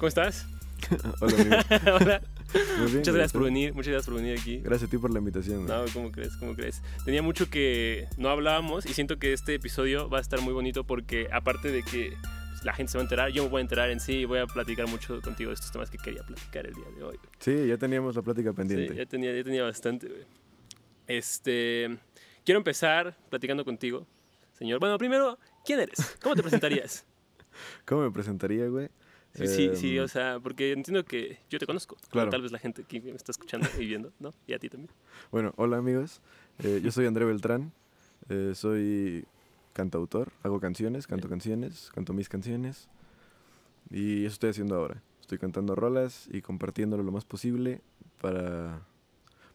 ¿Cómo estás? Hola, amigo. Hola. Bien, Muchas gracias por venir, muchas gracias por venir aquí. Gracias a ti por la invitación. No, ¿cómo crees? ¿Cómo crees? Tenía mucho que no hablábamos y siento que este episodio va a estar muy bonito porque aparte de que la gente se va a enterar, yo me voy a enterar en sí y voy a platicar mucho contigo de estos temas que quería platicar el día de hoy. Sí, ya teníamos la plática pendiente. Sí, ya tenía, ya tenía bastante, güey. Este, quiero empezar platicando contigo, señor. Bueno, primero, ¿quién eres? ¿Cómo te presentarías? ¿Cómo me presentaría, güey? Sí, sí, sí, Em, o sea, porque entiendo que yo te conozco. Claro. Tal vez la gente aquí me está escuchando y viendo, ¿no? Y a ti también. Bueno, hola amigos. Eh, yo soy André Beltrán. Eh, soy cantautor. Hago canciones, canto canciones, canto mis canciones. Y eso estoy haciendo ahora. Estoy cantando rolas y compartiéndolo lo más posible para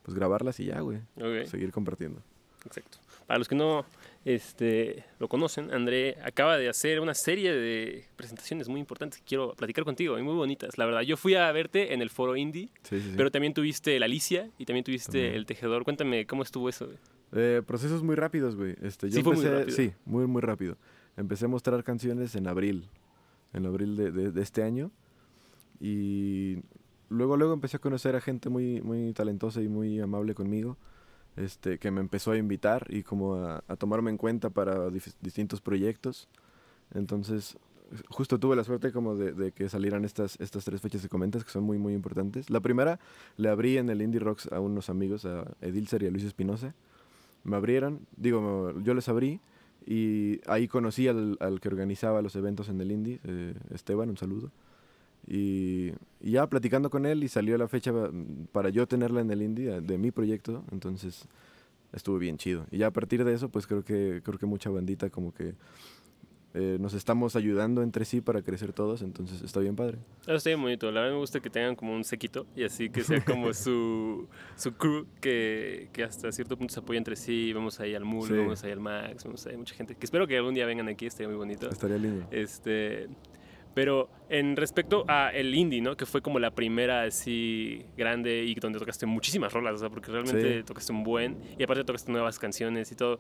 pues grabarlas y ya, güey. Seguir compartiendo. Exacto. Para los que no este, lo conocen, André acaba de hacer una serie de presentaciones muy importantes que quiero platicar contigo y muy bonitas. La verdad, yo fui a verte en el foro indie, Sí, sí, sí. pero también tuviste la Alicia y también tuviste También. el tejedor. Cuéntame cómo estuvo eso. Eh, procesos muy rápidos, güey. Este, yo Sí, fue muy empecé, rápido. Sí, muy, muy rápido. Empecé a mostrar canciones en abril, en abril de, de- de este año. Y luego, luego empecé a conocer a gente muy, muy talentosa y muy amable conmigo, este, que me empezó a invitar y como a, a tomarme en cuenta para distintos proyectos. Entonces, justo tuve la suerte como de, de que salieran estas, estas tres fechas que comentas, que son muy, muy importantes. La primera le abrí en el Indie Rocks a unos amigos, a Edilcer y a Luis Espinosa. Me abrieron, digo, yo les abrí y ahí conocí al, al que organizaba los eventos en el Indie, eh, Esteban, un saludo. Y, y ya platicando con él y salió la fecha mm, para yo tenerla en el Indie de, de mi proyecto, entonces estuvo bien chido. Y ya a partir de eso, pues creo que, creo que mucha bandita como que eh, nos estamos ayudando entre sí para crecer todos, entonces está bien padre. Eso está bien bonito. La verdad me gusta que tengan como un sequito y así que sea como su, su crew que, que hasta cierto punto se apoya entre sí. Vamos ahí al Mul, Sí. vamos ahí al Max, vamos ahí mucha gente. Que espero que algún día vengan aquí, estaría muy bonito. Estaría lindo. Este, pero en respecto a el indie, ¿no? Que fue como la primera así grande y donde tocaste muchísimas rolas, o sea, porque realmente Sí. tocaste un buen y aparte tocaste nuevas canciones y todo.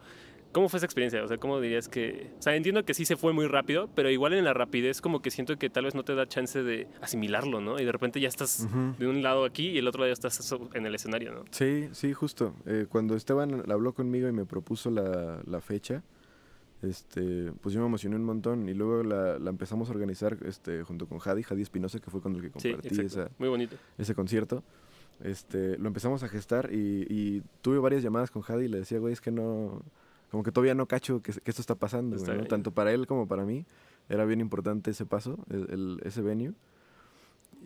¿Cómo fue esa experiencia? O sea, ¿cómo dirías que...? O sea, entiendo que sí se fue muy rápido, pero igual en la rapidez como que siento que tal vez no te da chance de asimilarlo, ¿no? Y de repente ya estás Ujú. de un lado aquí y el otro lado ya estás en el escenario, ¿no? Sí, sí, justo. Eh, cuando Esteban habló conmigo y me propuso la, la fecha, este, pues yo me emocioné un montón y luego la, la empezamos a organizar este, junto con Jadi, Jadi Espinosa, que fue con el que Sí, compartí exacto. esa, Muy bonito. ese concierto. Este, lo empezamos a gestar y, y tuve varias llamadas con Jadi y le decía, güey, es que no, como que todavía no cacho que, que esto está pasando, Está güey, ¿no? tanto para él como para mí. Era bien importante ese paso, el, el- ese venue.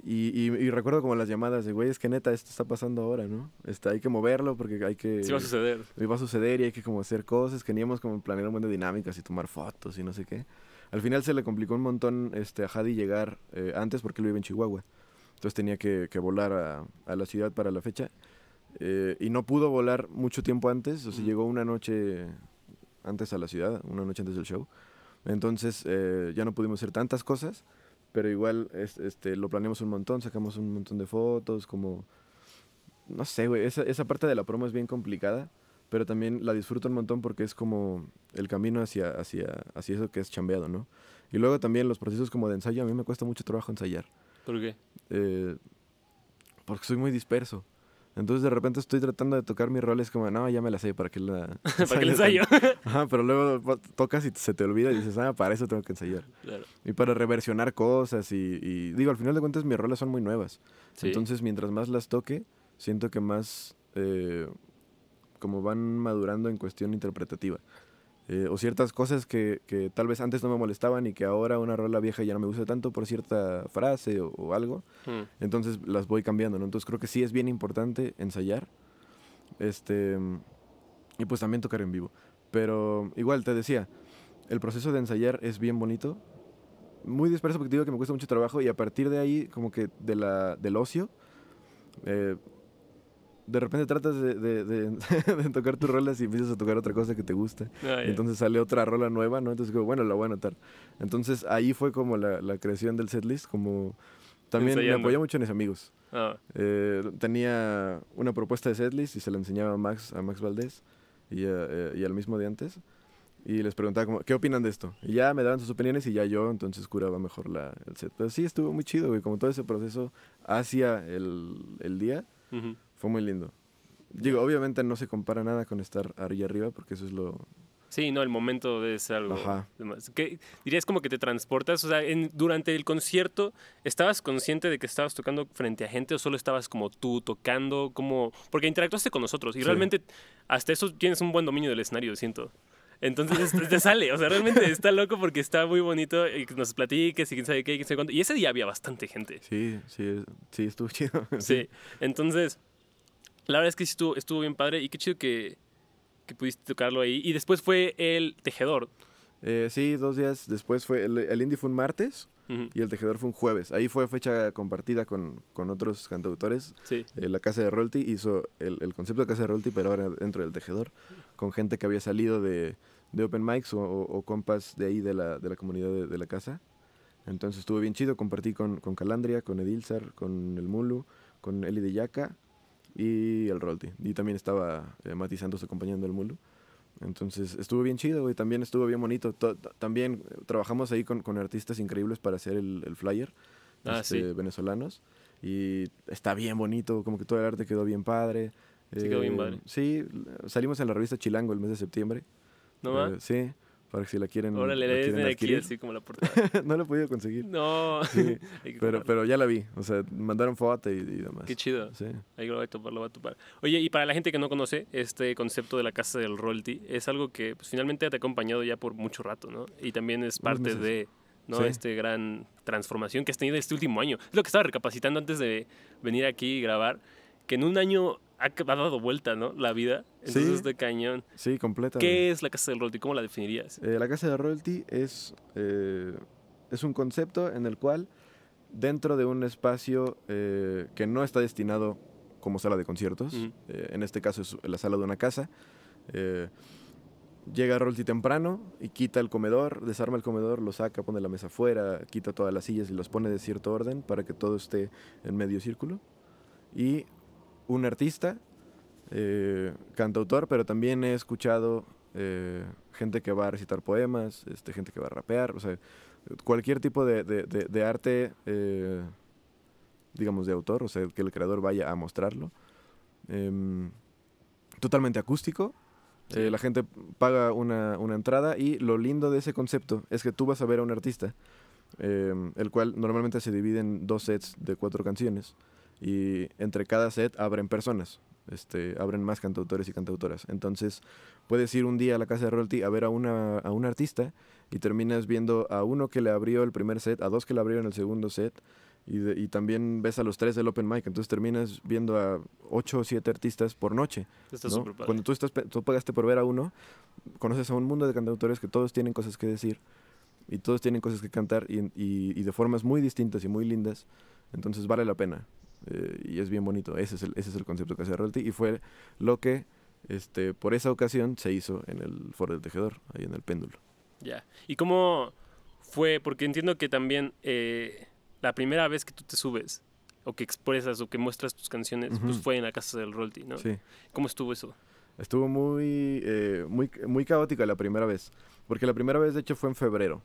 Y, y- y recuerdo como las llamadas de, güey, es que neta, esto está pasando ahora, ¿no? Este, hay que moverlo porque hay que... Sí va a suceder. y va a suceder y hay que como hacer cosas, queríamos como planear un montón de dinámicas y tomar fotos y no sé qué. Al final se le complicó un montón este, a Jadi llegar eh, antes porque él vive en Chihuahua. Entonces tenía que, que volar a, a la ciudad para la fecha. eh, y no pudo volar mucho tiempo antes, o sea, Mm. llegó una noche antes a la ciudad, una noche antes del show. Entonces eh, ya no pudimos hacer tantas cosas, pero igual es- este, lo planeamos un montón, sacamos un montón de fotos, como... No sé, güey, esa, esa parte de la promo es bien complicada, pero también la disfruto un montón porque es como el camino hacia, hacia, hacia eso que es chambeado, ¿no? Y luego también los procesos como de ensayo, a mí me cuesta mucho trabajo ensayar, ¿Por qué? eh, porque soy muy disperso. Entonces de repente estoy tratando de tocar mis roles como, no, ya me la sé, ¿para qué la...? ¿Para qué ensayo? Ajá, pero luego tocas y se te olvida y dices, ah, para eso tengo que ensayar. claro. Y para reversionar cosas y, y digo, al final de cuentas mis roles son muy nuevas. Sí. Entonces, mientras más las toque, siento que más eh, como van madurando en cuestión interpretativa. Eh, o ciertas cosas que, que tal vez antes no me molestaban y que ahora una rola vieja ya no me gusta tanto por cierta frase o, o algo. Mm. Entonces las voy cambiando, ¿no? Entonces creo que sí es bien importante ensayar. Este. Y pues también tocar en vivo. Pero igual te decía, el proceso de ensayar es bien bonito. Muy disperso porque te digo que me cuesta mucho trabajo y a partir de ahí, como que de la, del ocio, eh, de repente tratas de, de- de- de tocar tus rolas y empiezas a tocar otra cosa que te gusta. Ah, entonces sale otra rola nueva, ¿no? Entonces, como, bueno, la voy a anotar. Entonces ahí fue como la, la creación del setlist, como también me Ensayando. apoyé mucho en mis amigos. Ah, Eh, tenía una propuesta de setlist y se la enseñaba a Max, a Max Valdés y, a- eh, y al mismo de antes. y les preguntaba como, ¿qué opinan de esto? Y ya me daban sus opiniones y ya yo entonces curaba mejor la, el set. Pero sí, estuvo muy chido, güey, como todo ese proceso hacia el, el día, Ujú. Fue muy lindo. Digo, obviamente no se compara nada con estar allá arriba, porque eso es lo... Sí, no, el momento ser algo. Ajá. ¿Qué- dirías como que te transportas, o sea, en- durante el concierto, ¿estabas consciente de que estabas tocando frente a gente o solo estabas como tú tocando, como porque interactuaste con nosotros y Sí. realmente hasta eso tienes un buen dominio del escenario, siento. Entonces te- sale, o sea, realmente está loco porque está muy bonito y que nos platiques y quién sabe qué, quién sabe cuánto. Y ese día había bastante gente. Sí, sí, sí, estuvo chido. Sí. Entonces, la verdad es que sí estuvo, estuvo bien padre y qué chido que, que pudiste tocarlo ahí. Y después fue el tejedor. Eh, sí, dos días después fue, el, el indie fue un martes Ujú, y el tejedor fue un jueves. Ahí fue fecha compartida con, con otros cantautores. Sí. Eh, la Casa de Rolti hizo el, el concepto de Casa de Rolti, pero ahora dentro del tejedor, con gente que había salido de, de Open Mics o, o- o compas de ahí de la, de la comunidad de, de la casa. Entonces estuvo bien chido, compartí con, con Calandria, con Edilzar, con el Mulu, con Eli de Yaca y el Rolti. Y también estaba eh, Mati Santos acompañando al Mulu. Entonces estuvo bien chido, güey. También estuvo bien bonito. To- también eh, trabajamos ahí con, con artistas increíbles para hacer el, el flyer. Ah, este, sí. venezolanos. Y está bien bonito, como que todo el arte quedó bien padre. Sí, quedó bien Eh, padre. Sí, salimos en la revista Chilango el mes de septiembre. ¿No Eh, sí, para que si la quieren, la le quieren de aquí así como la portada. no lo he podido conseguir. No. Sí, pero, pero ya la vi. O sea, mandaron foto y, y demás. Qué chido. Sí. Ahí lo voy a topar, lo voy a topar. Oye, y para la gente que no conoce este concepto de la casa del royalty, es algo que pues, finalmente te ha acompañado ya por mucho rato, ¿no? Y también es parte de ¿no? Sí. este gran transformación que has tenido este último año. Es lo que estaba recapacitando antes de venir aquí y grabar, que en un año ha, dado vuelta, ¿no? La vida. Entonces Sí. es de cañón. Sí, completa. ¿Qué es la casa del royalty? ¿Cómo la definirías? Eh, la casa de royalty es, eh, es un concepto en el cual dentro de un espacio eh, que no está destinado como sala de conciertos, eh, en este caso es la sala de una casa, eh, llega royalty temprano y quita el comedor, desarma el comedor, lo saca, pone la mesa afuera, quita todas las sillas y los pone de cierto orden para que todo esté en medio círculo. Y un artista, eh, cantautor, pero también he escuchado eh, gente que va a recitar poemas, este, gente que va a rapear, o sea, cualquier tipo de, de- de- de arte, eh, digamos, de autor, o sea, que el creador vaya a mostrarlo. Em, totalmente acústico. Sí. la gente paga una, una entrada y lo lindo de ese concepto es que tú vas a ver a un artista, em, el cual normalmente se divide en dos sets de cuatro canciones y entre cada set abren personas, este, abren más cantautores y cantautoras. Entonces puedes ir un día a la casa de royalty a ver a, una, a un artista y terminas viendo a uno que le abrió el primer set, a dos que le abrieron el segundo set y, de- y también ves a los tres del open mic. Entonces terminas viendo a ocho o siete artistas por noche. ¿no? padre. Cuando tú, estás, tú pagaste por ver a uno, conoces a un mundo de cantautores que todos tienen cosas que decir y todos tienen cosas que cantar y, y- y de formas muy distintas y muy lindas. Entonces vale la pena eh, y es bien bonito. Ese es el, ese es el concepto que hace Royalty y fue lo que este, por esa ocasión se hizo en el Foro del Tejedor, ahí en el péndulo. Ya. ¿Y cómo fue? Porque entiendo que también eh, la primera vez que tú te subes o que expresas o que muestras tus canciones, pues fue en la casa del royalty, ¿no? Sí. ¿Cómo estuvo eso? Estuvo muy, eh, muy, muy caótica la primera vez. Porque la primera vez, de hecho, fue en febrero.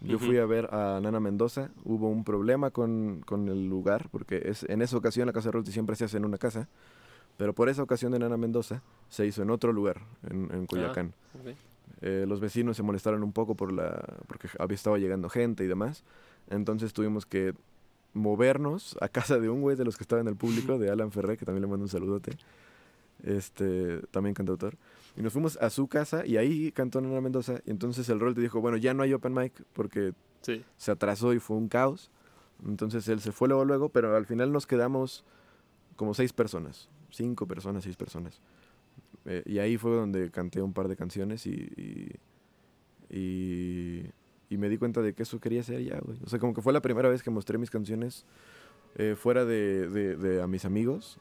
Yo fui a ver a Nana Mendoza. Hubo un problema con, con el lugar, porque es, en esa ocasión la Casa de Royalty siempre se hace en una casa. Pero por esa ocasión de Nana Mendoza se hizo en otro lugar, en, en Coyoacán. Ok. Eh, los vecinos se molestaron un poco por la, porque había estado llegando gente y demás. Entonces tuvimos que movernos a casa de un güey de los que estaba en el público, de Alan Ferré, que también le mando un saludote. Este, también cantautor. Y nos fuimos a su casa y ahí cantó Nana Mendoza. Y entonces el rol te dijo, bueno, ya no hay open mic porque Sí. se atrasó y fue un caos. Entonces él se fue luego, luego, pero al final nos quedamos como seis personas. Cinco personas, seis personas. Eh, y ahí fue donde canté un par de canciones y, y, y, y me di cuenta de que eso quería hacer ya, güey. O sea, como que fue la primera vez que mostré mis canciones eh, fuera de, de- de a mis amigos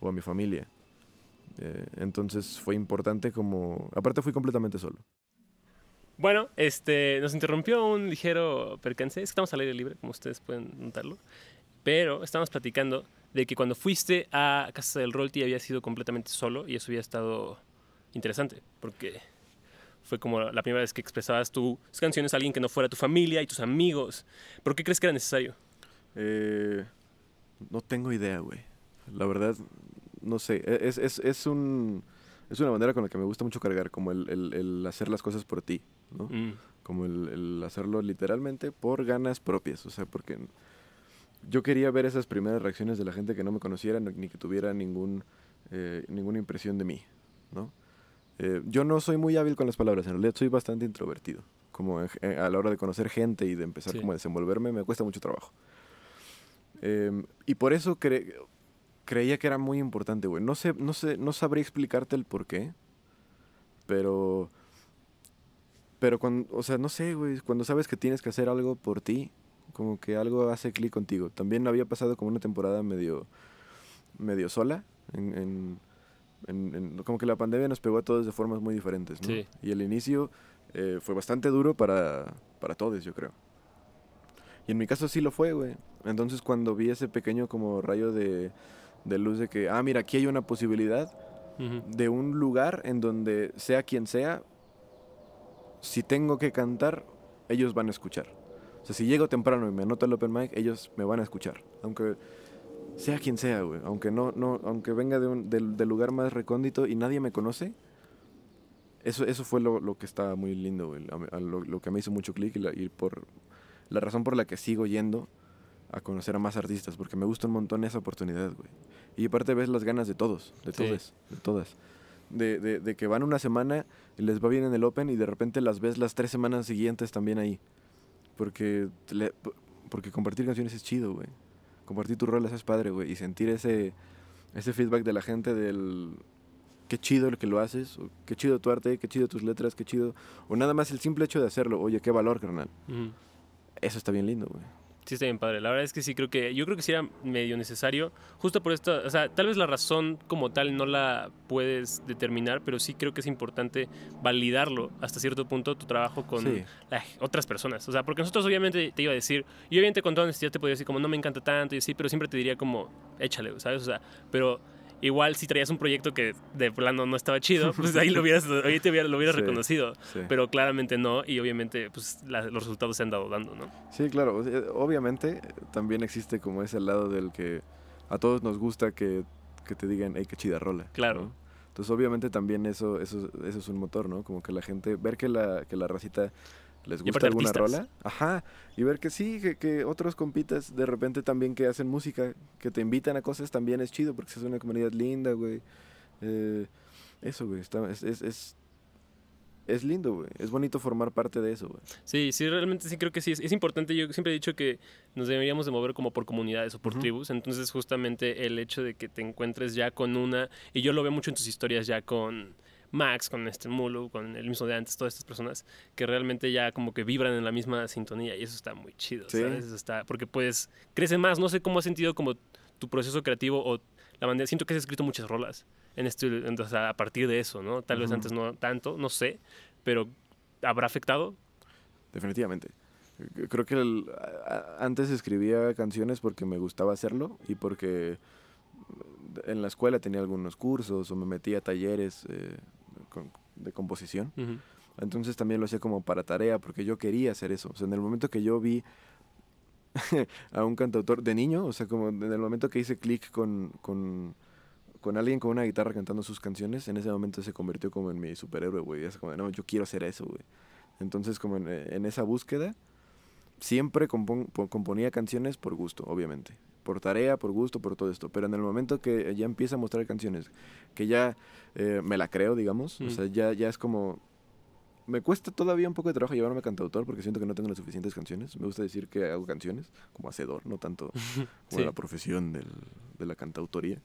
o a mi familia. Eh, entonces fue importante como... Aparte fui completamente solo. Bueno, este, nos interrumpió un ligero percance. Es que estamos al aire libre, como ustedes pueden notarlo. Pero estamos platicando de que cuando fuiste a Casa del Royalty había sido completamente solo y eso había estado interesante. Porque fue como la primera vez que expresabas tus canciones a alguien que no fuera tu familia y tus amigos. ¿Por qué crees que era necesario? Eh, no tengo idea, güey. La verdad, no sé. E, Es, es, es, un, es una manera con la que me gusta mucho cargar, como el, el- el hacer las cosas por ti, ¿no? Mm, Como el, el hacerlo literalmente por ganas propias. O sea, porque yo quería ver esas primeras reacciones de la gente que no me conociera ni que tuviera ningún, eh, ninguna impresión de mí, ¿no? Eh, yo no soy muy hábil con las palabras, en realidad soy bastante introvertido. Como en- a la hora de conocer gente y de empezar Sí. como a desenvolverme, me cuesta mucho trabajo. Eh, y por eso cre- creía que era muy importante, güey. No sé, no sé, no sabría explicarte el por qué, pero... Pero cuando, o sea, no sé, güey, cuando sabes que tienes que hacer algo por ti, como que algo hace clic contigo. También había pasado como una temporada medio, medio sola, en, en- en- en- como que la pandemia nos pegó a todos de formas muy diferentes, ¿no? Sí. Y el inicio eh, fue bastante duro para, para todos, yo creo. Y en mi caso sí lo fue, güey. Entonces cuando vi ese pequeño como rayo de, de luz de que, ah, mira, aquí hay una posibilidad de un lugar en donde sea quien sea, si tengo que cantar, ellos van a escuchar. O sea, si llego temprano y me anoto el open mic, ellos me van a escuchar. Aunque sea quien sea, güey. Aunque no, no, aunque venga de un, del, del lugar más recóndito y nadie me conoce. Eso, eso fue lo, lo que estaba muy lindo, güey. a- a lo, lo que me hizo mucho clic y, y por la razón por la que sigo yendo a conocer a más artistas, porque me gusta un montón esa oportunidad, güey. Y aparte ves las ganas de todos, de Sí. todas, de todas. De, de, de que van una semana les va bien en el Open y de repente las ves las tres semanas siguientes también ahí. Porque, le- porque compartir canciones es chido, güey. Compartir tus rolas es padre, güey. Y sentir ese, ese feedback de la gente del... Qué chido el que lo haces, o qué chido tu arte, qué chido tus letras, qué chido... O nada más el simple hecho de hacerlo. Oye, qué valor, carnal. Eso está bien lindo, güey. Sí, está bien padre. La verdad es que sí creo que, yo creo que sí era medio necesario, justo por esto, o sea, tal vez la razón como tal no la puedes determinar, pero sí creo que es importante validarlo hasta cierto punto tu trabajo con Sí. otras personas. O sea, porque nosotros obviamente te iba a decir, y obviamente con toda honestidad te podría decir como no me encanta tanto y así, pero siempre te diría como échale, ¿sabes? O sea, pero igual si traías un proyecto que de plano no estaba chido, pues ahí lo hubieras, ahí te hubiera- lo hubieras Sí. reconocido. Sí. Pero claramente no, y obviamente pues la- los resultados se han dado dando, ¿no? Sí, claro. obviamente también existe como ese lado del que a todos nos gusta que, que te digan, hey, qué chida rola. Claro. ¿no? Entonces, obviamente también eso, eso, eso es un motor, ¿no? Como que la gente, ver que la, que la racita les gusta alguna artistas. rola. Ajá. Y ver que sí, que, que otros compitas de repente también que hacen música, que te invitan a cosas también es chido porque es una comunidad linda, güey. Eh, eso, güey. está- es, es, es, es lindo, güey. Es bonito formar parte de eso, güey. Sí, sí, realmente sí creo que sí. Es, es importante, yo siempre he dicho que nos deberíamos de mover como por comunidades o por tribus. Entonces justamente el hecho de que te encuentres ya con una, y yo lo veo mucho en tus historias ya con Max, con este Mulu, con el mismo de antes, todas estas personas que realmente ya como que vibran en la misma sintonía y eso está muy chido, Sí. ¿sabes? Eso está, porque pues crece más. No sé cómo has sentido como tu proceso creativo o la manera, siento que has escrito muchas rolas en este, en- o sea, a partir de eso, ¿no? Tal vez antes no tanto, no sé, pero ¿habrá afectado? Definitivamente. Creo que el- antes escribía canciones porque me gustaba hacerlo y porque en la escuela tenía algunos cursos o me metía a talleres eh, con- de composición. Entonces también lo hacía como para tarea porque yo quería hacer eso. O sea, en el momento que yo vi a un cantautor de niño, o sea, como en el momento que hice clic con, con, con alguien con una guitarra cantando sus canciones, en ese momento se convirtió como en mi superhéroe, güey. Es como, no, yo quiero hacer eso, güey. Entonces, como en, en esa búsqueda, siempre compon- po- componía canciones por gusto, obviamente. Por tarea, por gusto, por todo esto. Pero en el momento que ya empieza a mostrar canciones, que ya eh, me la creo, digamos, o Mm. sea, ya, ya es como... Me cuesta todavía un poco de trabajo llevarme a cantautor porque siento que no tengo las suficientes canciones. Me gusta decir que hago canciones como hacedor, no tanto como Sí. la profesión del- de la cantautoría.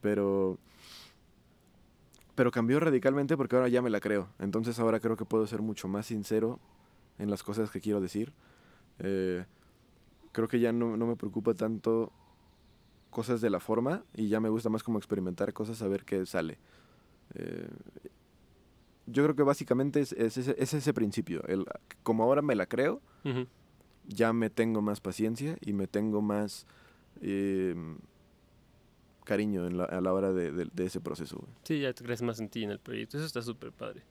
Pero, pero cambió radicalmente porque ahora ya me la creo. Entonces ahora creo que puedo ser mucho más sincero en las cosas que quiero decir. Eh, creo que ya no, no me preocupa tanto cosas de la forma y ya me gusta más como experimentar cosas a ver qué sale. Eh, yo creo que básicamente es, es ese, es ese principio. El, como ahora me la creo, Ujú. ya me tengo más paciencia y me tengo más eh, cariño en la- a la hora de, de- de ese proceso. güey. Sí, ya te crees más en ti en el proyecto. Eso está súper padre.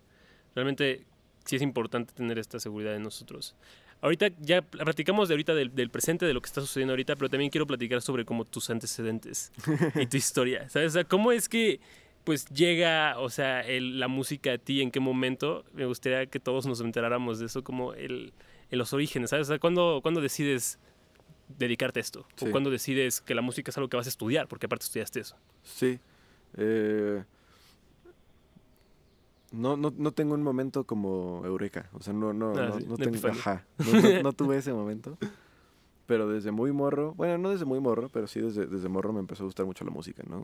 Realmente sí es importante tener esta seguridad en nosotros. Ahorita ya platicamos de ahorita del, del presente, de lo que está sucediendo ahorita, pero también quiero platicar sobre como tus antecedentes y tu historia, ¿sabes? O sea, ¿cómo es que pues llega, o sea, el- la música a ti, en qué momento? Me gustaría que todos nos enteráramos de eso, como el, en los orígenes, ¿sabes? O sea, ¿cuándo, cuándo decides dedicarte a esto? Sí. ¿O cuándo decides que la música es algo que vas a estudiar? Porque aparte estudiaste eso. Sí. Eh, no, no, no tengo un momento como eureka. O sea, no, no, Ah, no, sí, no tengo. Ajá. No, tuve ese momento. Pero desde muy morro, bueno, no desde muy morro, pero sí desde, desde morro me empezó a gustar mucho la música, ¿no?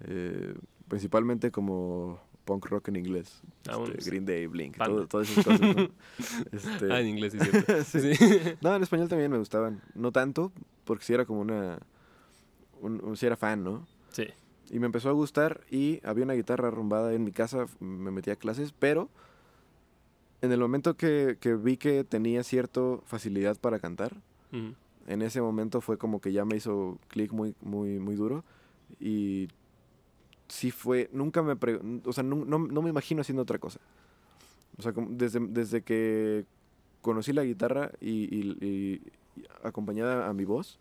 Eh, principalmente como punk rock en inglés. Ah, bueno, este, sí. Green Day, Blink, todo- todas esas cosas, ¿no? Este, Ah, en inglés, sí, es cierto. sí. Sí. No, en español también me gustaban. No tanto, porque sí era como una... Un, un- sí era fan, ¿no? Sí. Y me empezó a gustar y había una guitarra arrumbada en mi casa, me metí a clases, pero en el momento que, que vi que tenía cierta facilidad para cantar, en ese momento fue como que ya me hizo clic muy, muy, muy duro y sí fue, nunca me, pre- o sea, no, no, no me imagino haciendo otra cosa. O sea, como desde, desde que conocí la guitarra y, y- y acompañada a mi voz,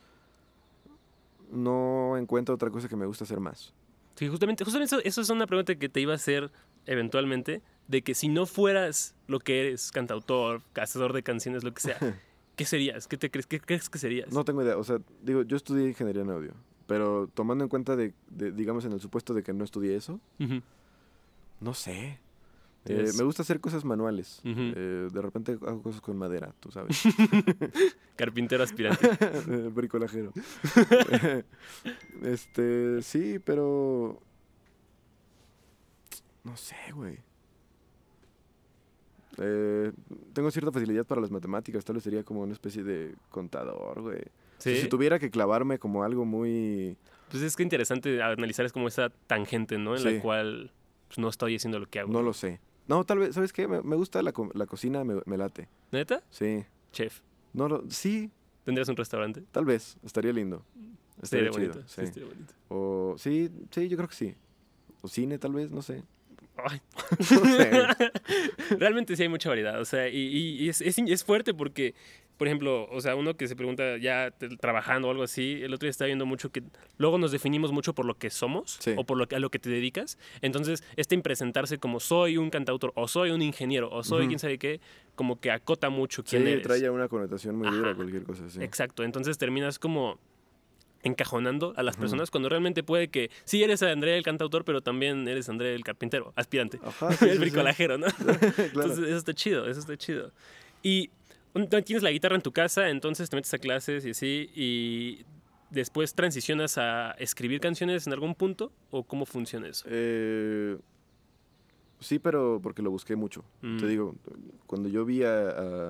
no encuentro otra cosa que me gusta hacer más. Sí, justamente, justamente eso, eso es una pregunta que te iba a hacer eventualmente, de que si no fueras lo que eres, cantautor, hacedor de canciones, lo que sea, ¿qué serías? ¿Qué te crees? ¿Qué crees que serías? No tengo idea, o sea, digo, yo estudié ingeniería en audio, pero tomando en cuenta de, de, digamos, en el supuesto de que no estudié eso, no sé. Eh, me gusta hacer cosas manuales. Eh, de repente hago cosas con madera, tú sabes. Carpintero aspirante. Bricolajero. este, sí, pero... No sé, güey. Eh, tengo cierta facilidad para las matemáticas, tal vez sería como una especie de contador, güey. O sea, Sí. si tuviera que clavarme como algo muy... Pues es que interesante analizar es como esa tangente, ¿no? En Sí. la cual pues, no estoy haciendo lo que hago. No lo sé. No, tal vez, ¿sabes qué? Me, me gusta la, co- la cocina, me, me late. ¿Neta? Sí. Chef. No lo, sí, ¿Tendrías un restaurante? tal vez. Estaría lindo. Estaría Estaría chido. bonito. Sí, sí. estaría bonito. O sí, sí, yo creo que sí. O cine, tal vez, no sé. Ay, No sé. Realmente sí hay mucha variedad, o sea, y, y- y es, es, es fuerte porque, por ejemplo, o sea, uno que se pregunta ya trabajando o algo así, el otro día estaba viendo mucho que luego nos definimos mucho por lo que somos Sí. o por lo que, a lo que te dedicas. Entonces, este impresentarse como soy un cantautor o soy un ingeniero o soy Ujú. quién sabe qué, como que acota mucho Sí, quién eres. trae una connotación muy dura Ajá. cualquier cosa, sí. Exacto, entonces terminas como encajonando a las personas cuando realmente puede que sí eres André el cantautor, pero también eres André el carpintero, aspirante. Ajá, sí, el sí, sí. bricolajero, ¿no? claro. Entonces, eso está chido, eso está chido. Y tienes la guitarra en tu casa, entonces te metes a clases y así, y después transicionas a escribir canciones en algún punto, o cómo funciona eso? Eh, sí, pero porque lo busqué mucho. Mm. Te digo, cuando yo vi a,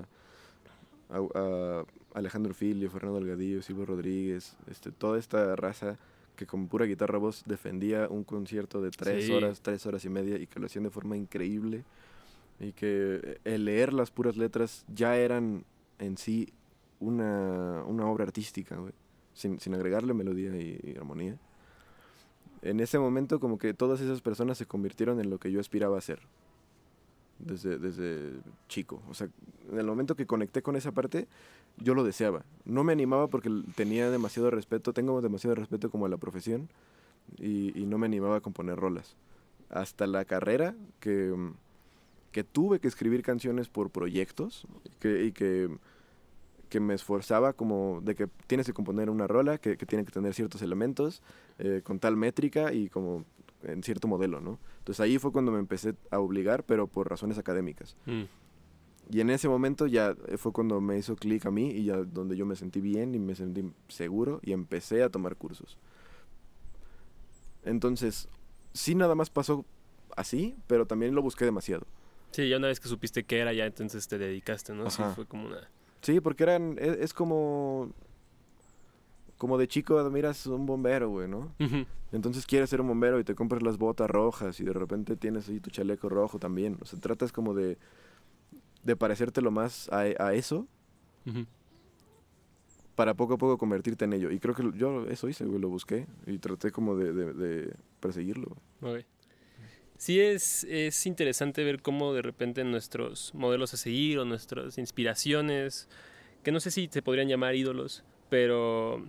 a- Alejandro Filio, Fernando Delgadillo, Silvio Rodríguez, este, toda esta raza que con pura guitarra voz defendía un concierto de tres Sí. horas, tres horas y media y que lo hacían de forma increíble y que el leer las puras letras ya eran en sí una, una obra artística, sin, sin agregarle melodía y, armonía. En ese momento como que todas esas personas se convirtieron en lo que yo aspiraba a ser desde, desde chico. O sea, en el momento que conecté con esa parte, yo lo deseaba. No me animaba porque tenía demasiado respeto, tengo demasiado respeto como a la profesión y, y no me animaba a componer rolas. Hasta la carrera que, mm, que tuve que escribir canciones por proyectos que, y que, que me esforzaba como de que tienes que componer una rola, que, que tiene que tener ciertos elementos, eh, con tal métrica y como en cierto modelo, ¿no? Entonces ahí fue cuando me empecé a obligar, pero por razones académicas. Mm. Y en ese momento ya eh, fue cuando me hizo clic a mí y ya donde yo me sentí bien y me sentí seguro y empecé a tomar cursos. Entonces, sí nada más pasó así, pero también lo busqué demasiado. Sí, ya una vez que supiste qué era, ya entonces te dedicaste, ¿no? Sí, fue como una... Sí, porque eran, es, es como, como de chico admiras un bombero, güey, ¿no? Ujú. Entonces quieres ser un bombero y te compras las botas rojas y de repente tienes ahí tu chaleco rojo también. O sea, tratas como de, de parecerte lo más a, a eso Ujú. para poco a poco convertirte en ello. Y creo que yo eso hice, güey, lo busqué y traté como de, de- de perseguirlo. Ok. Sí es, es interesante ver cómo de repente nuestros modelos a seguir o nuestras inspiraciones, que no sé si se podrían llamar ídolos, pero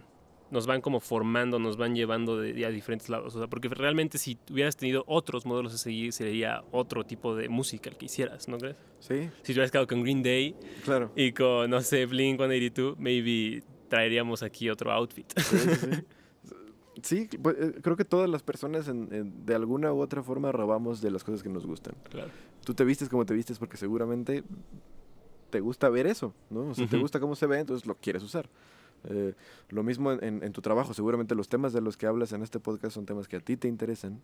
nos van como formando, nos van llevando de, a diferentes lados. O sea, porque realmente si hubieras tenido otros modelos a seguir, sería otro tipo de música el que hicieras, ¿no crees? Sí. Si hubieras quedado con Green Day Claro. y con, no sé, Blink 182, maybe traeríamos aquí otro outfit. Sí, sí, sí. Sí, pues, eh, creo que todas las personas en- en- de alguna u otra forma robamos de las cosas que nos gustan. claro. Tú te vistes como te vistes porque seguramente te gusta ver eso, ¿no? O sea, te Ujú. gusta cómo se ve, entonces lo quieres usar. Eh, lo mismo en tu trabajo, seguramente los temas de los que hablas en este podcast son temas que a ti te interesan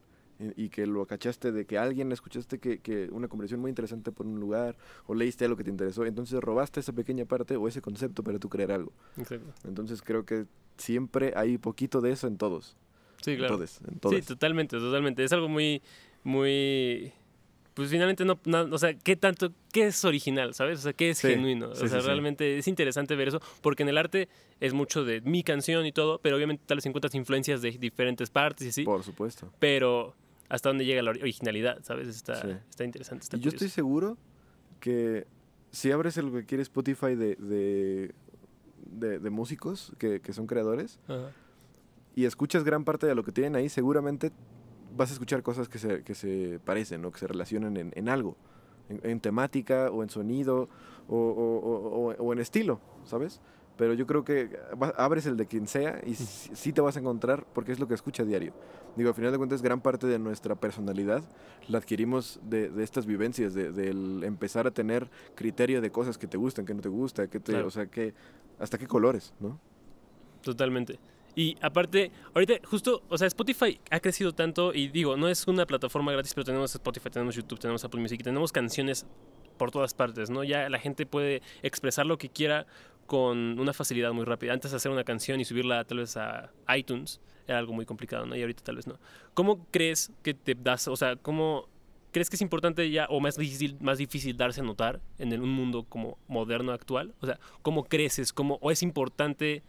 y, que lo cachaste de que alguien escuchaste que, que una conversación muy interesante por un lugar o leíste algo que te interesó, entonces robaste esa pequeña parte o ese concepto para tú crear algo. Exacto. Entonces creo que siempre hay poquito de eso en todos. Sí, claro. En todos, en Sí, totalmente, totalmente. Es algo muy, muy... Pues finalmente no, no- o sea, ¿qué tanto, qué es original, sabes? O sea, ¿qué es Sí, genuino? sí, o sea, sí. realmente es interesante ver eso, porque en el arte es mucho de mi canción y todo, pero obviamente tal vez encuentras influencias de diferentes partes y así, Por supuesto. pero hasta dónde llega la ori- originalidad, ¿sabes? Está, Sí. está interesante. Está Y yo estoy seguro que si abres el que quiere Spotify de, de, de- de músicos que, que son creadores Ajá. y escuchas gran parte de lo que tienen ahí, seguramente vas a escuchar cosas que se, que se parecen o que se relacionan en, en algo, en, en temática o en sonido o, o- o- o- o en estilo, ¿sabes? Pero yo creo que va- abres el de quien sea y sí, te vas a encontrar porque es lo que escucha a diario. Digo, al final de cuentas, gran parte de nuestra personalidad la adquirimos de, de estas vivencias, de- del empezar a tener criterio de cosas que te gustan, que no te gusta, que te, Claro. o sea, que hasta qué colores, ¿no? Totalmente. Y aparte, ahorita justo, o sea, Spotify ha crecido tanto y digo, no es una plataforma gratis, pero tenemos Spotify, tenemos YouTube, tenemos Apple Music, tenemos canciones por todas partes, ¿no? Ya la gente puede expresar lo que quiera con una facilidad muy rápida. Antes hacer una canción y subirla tal vez a iTunes era algo muy complicado, ¿no? Y ahorita tal vez no. ¿Cómo crees que te das, o sea, cómo crees que es importante ya o más difícil, más difícil darse a notar en el- un mundo como moderno actual? O sea, ¿cómo creces? ¿Cómo, o es importante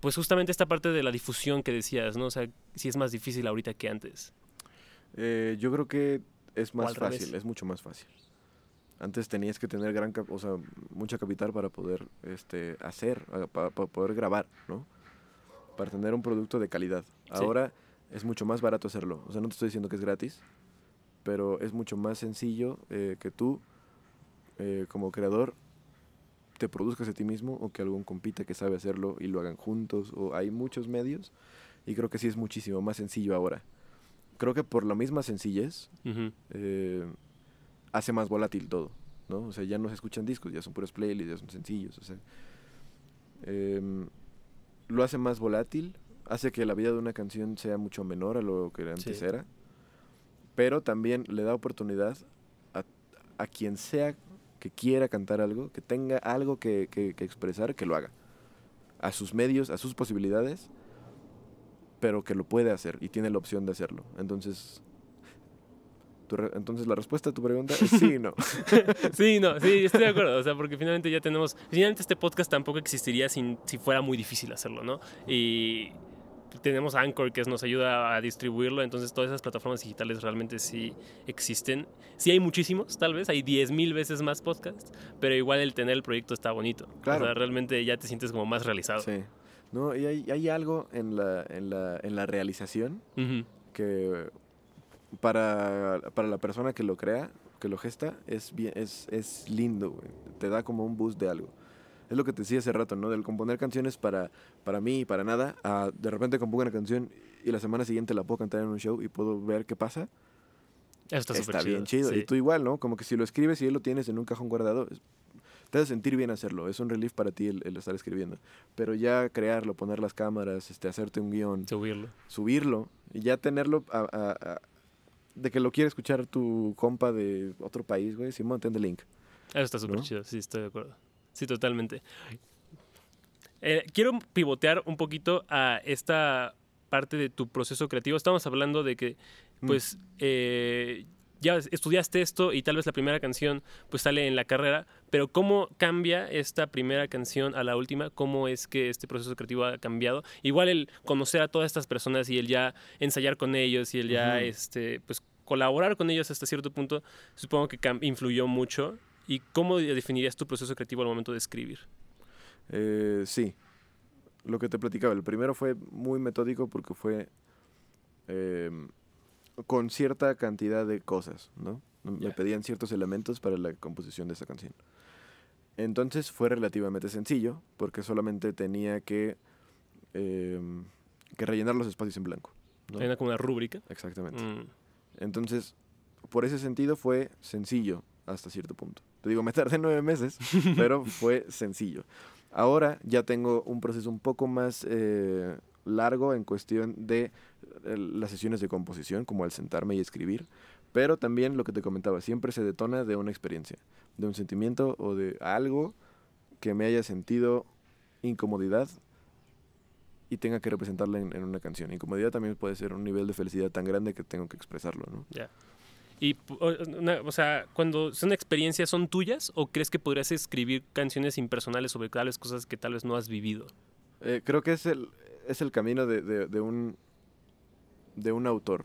pues justamente esta parte de la difusión que decías, ¿no? O sea, si es más difícil ahorita que antes. Eh, yo creo que es más revés. fácil, es mucho más fácil. Antes tenías que tener gran, o sea, mucha capital para poder este, hacer, ah, pa- para, poder grabar, ¿no? Para tener un producto de calidad. Ahora es mucho más barato hacerlo. O sea, no te estoy diciendo que es gratis, pero es mucho más sencillo eh, que tú, eh, como creador, te produzcas a ti mismo o que algún compita que sabe hacerlo y lo hagan juntos. O hay muchos medios y creo que sí es muchísimo más sencillo ahora. Creo que por la misma sencillez Ujú. eh, hace más volátil todo, ¿no? O sea, ya no se escuchan discos, ya son puros playlists, ya son sencillos, o sea. em, lo hace más volátil, hace que la vida de una canción sea mucho menor a lo que antes Sí. era, pero también le da oportunidad a, a quien sea que quiera cantar algo, que tenga algo que, que- que expresar, que lo haga. A sus medios, a sus posibilidades, pero que lo puede hacer y tiene la opción de hacerlo. Entonces, entonces la respuesta a tu pregunta es sí y no. Sí, no, sí, estoy de acuerdo. O sea, porque finalmente ya tenemos. Finalmente este podcast tampoco existiría sin, si fuera muy difícil hacerlo, ¿no? Y tenemos Anchor que nos ayuda a distribuirlo. Entonces, todas esas plataformas digitales realmente sí existen. Sí hay muchísimos, tal vez. Hay 10.000 veces más podcasts. Pero igual el tener el proyecto está bonito. Claro. O sea, realmente ya te sientes como más realizado. Sí. No, y hay, hay algo en la, en, la, en la realización que para, para la persona que lo crea, que lo gesta, es, bien, es, es lindo, güey. Te da como un boost de algo. Es lo que te decía hace rato, ¿no? Del componer canciones para, para mí y para nada, a de repente compongo una canción y la semana siguiente la puedo cantar en un show y puedo ver qué pasa. Eso está Está bien chido. sí. Y tú igual, ¿no? Como que si lo escribes y ya lo tienes en un cajón guardado, te hace sentir bien hacerlo. Es un relief para ti el, el estar escribiendo. Pero ya crearlo, poner las cámaras, este, hacerte un guion, Subirlo. subirlo y ya tenerlo a- a- de que lo quiere escuchar tu compa de otro país, güey. Simón, ten el link. Eso está súper ¿No? chido, sí, estoy de acuerdo. Sí, totalmente. Eh, quiero pivotear un poquito a esta parte de tu proceso creativo. Estamos hablando de que, Mm. pues, eh, ya estudiaste esto y tal vez la primera canción pues sale en la carrera, pero ¿cómo cambia esta primera canción a la última? ¿Cómo es que este proceso creativo ha cambiado? Igual el conocer a todas estas personas y el ya ensayar con ellos y el ya, este, pues, colaborar con ellos hasta cierto punto, supongo que influyó mucho. ¿Y cómo definirías tu proceso creativo al momento de escribir? Eh, sí, lo que te platicaba. El primero fue muy metódico porque fue em, con cierta cantidad de cosas, ¿no? Me pedían ciertos elementos para la composición de esa canción. Entonces fue relativamente sencillo porque solamente tenía que, em, que rellenar los espacios en blanco. ¿no? Como una rúbrica. Exactamente. Mm, Entonces, por ese sentido fue sencillo hasta cierto punto. Te digo, me tardé nueve meses, pero fue sencillo. Ahora ya tengo un proceso un poco más eh, largo en cuestión de eh, las sesiones de composición, como al sentarme y escribir, pero también lo que te comentaba, siempre se detona de una experiencia, de un sentimiento o de algo que me haya sentido incomodidad y tenga que representarla en, en una canción. Incomodidad también puede ser un nivel de felicidad tan grande que tengo que expresarlo, ¿no? ya. Y, o- una- o sea, cuando son experiencias, ¿son tuyas o crees que podrías escribir canciones impersonales sobre tales cosas que tal vez no has vivido? Eh, creo que es el, es el camino de, de- de un, de un autor,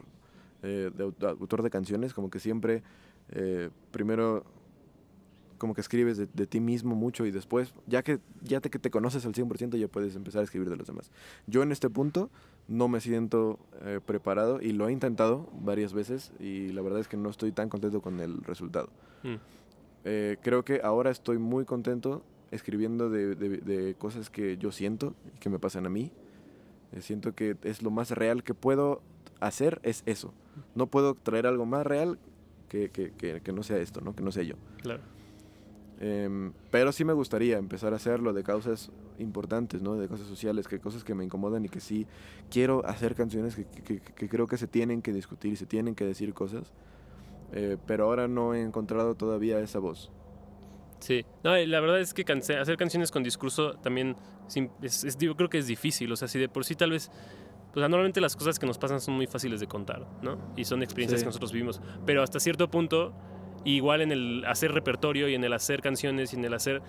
eh, de au- autor de canciones, como que siempre, eh, primero, como que escribes de, de ti mismo mucho y después, ya que ya te, que te conoces al 100%, ya puedes empezar a escribir de los demás. Yo en este punto no me siento eh, preparado y lo he intentado varias veces y la verdad es que no estoy tan contento con el resultado. Mm. Eh, creo que ahora estoy muy contento escribiendo de, de- de cosas que yo siento y que me pasan a mí. Eh, siento que es lo más real que puedo hacer, es eso. No puedo traer algo más real que, que- que- que no sea esto, ¿no? que no sea yo. Claro. Em, pero sí me gustaría empezar a hacerlo de causas importantes, ¿no? De cosas sociales, que cosas que me incomodan y que sí quiero hacer canciones que, que- que- que creo que se tienen que discutir y se tienen que decir cosas. Eh, pero ahora no he encontrado todavía esa voz. Sí, no, la verdad es que canse- hacer canciones con discurso también es, es- digo, creo que es difícil. O sea, si de por sí tal vez, pues normalmente las cosas que nos pasan son muy fáciles de contar, ¿no? Y son experiencias Sí. que nosotros vivimos. Pero hasta cierto punto, igual en el hacer repertorio y en el hacer canciones y en el hacer,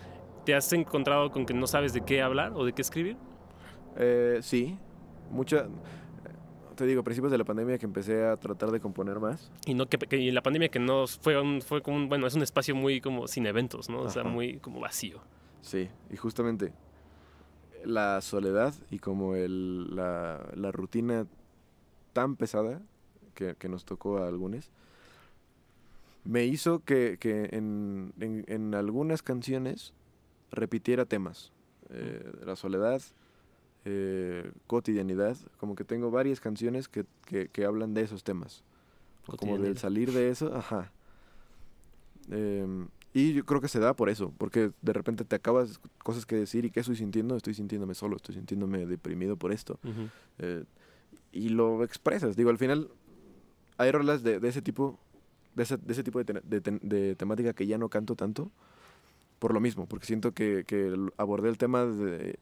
¿te has encontrado con que no sabes de qué hablar o de qué escribir? Eh, sí, mucha... Te digo, a principios de la pandemia que empecé a tratar de componer más. Y no que, que- y la pandemia que no fue un, fue como un, bueno, es un espacio muy como sin eventos, ¿no? O sea, muy como vacío. Sí, y justamente la soledad y como el, la, la rutina tan pesada que, que nos tocó a algunos, me hizo que, que en, en- en algunas canciones repitiera temas. Eh, la soledad, eh, cotidianidad, como que tengo varias canciones que, que- que hablan de esos temas. Como del salir de eso, ajá. Em, y yo creo que se da por eso, porque de repente te acabas cosas que decir y qué estoy sintiendo, estoy sintiéndome solo, estoy sintiéndome deprimido por esto. Ujú. Eh, y lo expresas. Digo, al final hay rolas de, de ese tipo, de ese, de ese tipo de, te- de te- de temática que ya no canto tanto, por lo mismo, porque siento que, que abordé el tema de,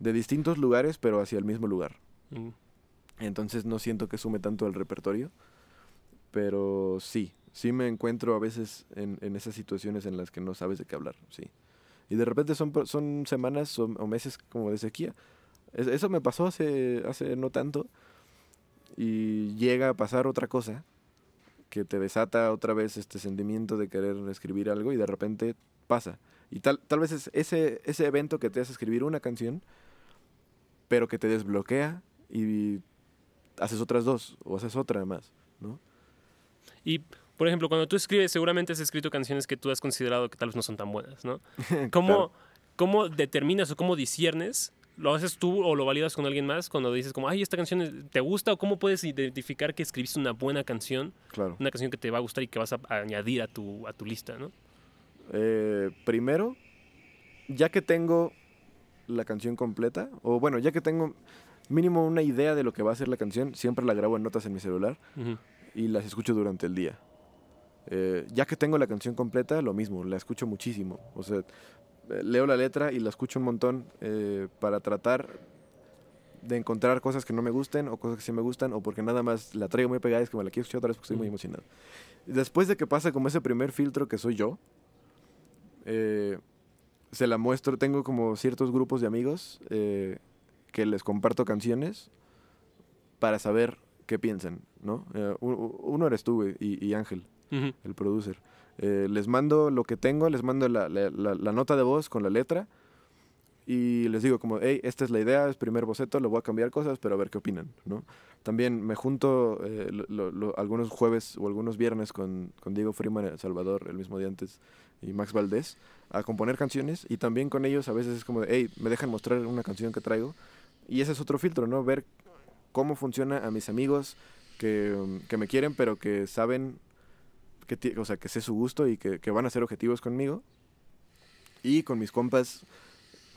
de distintos lugares, pero hacia el mismo lugar. Mm. Entonces no siento que sume tanto al repertorio, pero sí, sí me encuentro a veces en, en esas situaciones en las que no sabes de qué hablar, sí. Y de repente son, son semanas o, o meses como de sequía. Es- eso me pasó hace, hace no tanto y llega a pasar otra cosa que te desata otra vez este sentimiento de querer escribir algo y de repente pasa. Y tal, tal vez es ese, ese evento que te hace escribir una canción, pero que te desbloquea y haces otras dos o haces otra más, ¿no? Y, por ejemplo, cuando tú escribes, seguramente has escrito canciones que tú has considerado que tal vez no son tan buenas, ¿no? ¿Cómo, Claro. cómo determinas o cómo disiernes? ¿Lo haces tú o lo validas con alguien más cuando dices como, ay, esta canción te gusta? ¿O cómo puedes identificar que escribiste una buena canción, Claro. una canción que te va a gustar y que vas a, a añadir a tu, a tu lista, ¿no? Eh, primero, ya que tengo la canción completa, o bueno, ya que tengo mínimo una idea de lo que va a ser la canción, siempre la grabo en notas en mi celular y las escucho durante el día. Eh, ya que tengo la canción completa, lo mismo, la escucho muchísimo. O sea, eh, leo la letra y la escucho un montón eh, para tratar de encontrar cosas que no me gusten o cosas que sí me gustan o porque nada más la traigo muy pegada y es que me la quiero escuchar otra vez porque estoy muy emocionado. Después de que pasa como ese primer filtro que soy yo, eh, se la muestro, tengo como ciertos grupos de amigos eh, que les comparto canciones para saber qué piensan, ¿no? Eh, uno eres tú, y, y Ángel, el producer. Eh, les mando lo que tengo, les mando la, la- la- la nota de voz con la letra y les digo como, hey, esta es la idea, es primer boceto, le voy a cambiar cosas, pero a ver qué opinan, ¿no? También me junto eh, lo- lo- algunos jueves o algunos viernes con, con Diego Freeman, El Salvador, el mismo día antes, y Max Valdés, a componer canciones y también con ellos a veces es como de, hey, me dejan mostrar una canción que traigo y ese es otro filtro, ¿no? Ver cómo funciona a mis amigos que, que me quieren, pero que saben, que, o sea, que sé su gusto y que, que van a ser objetivos conmigo. Y con mis compas,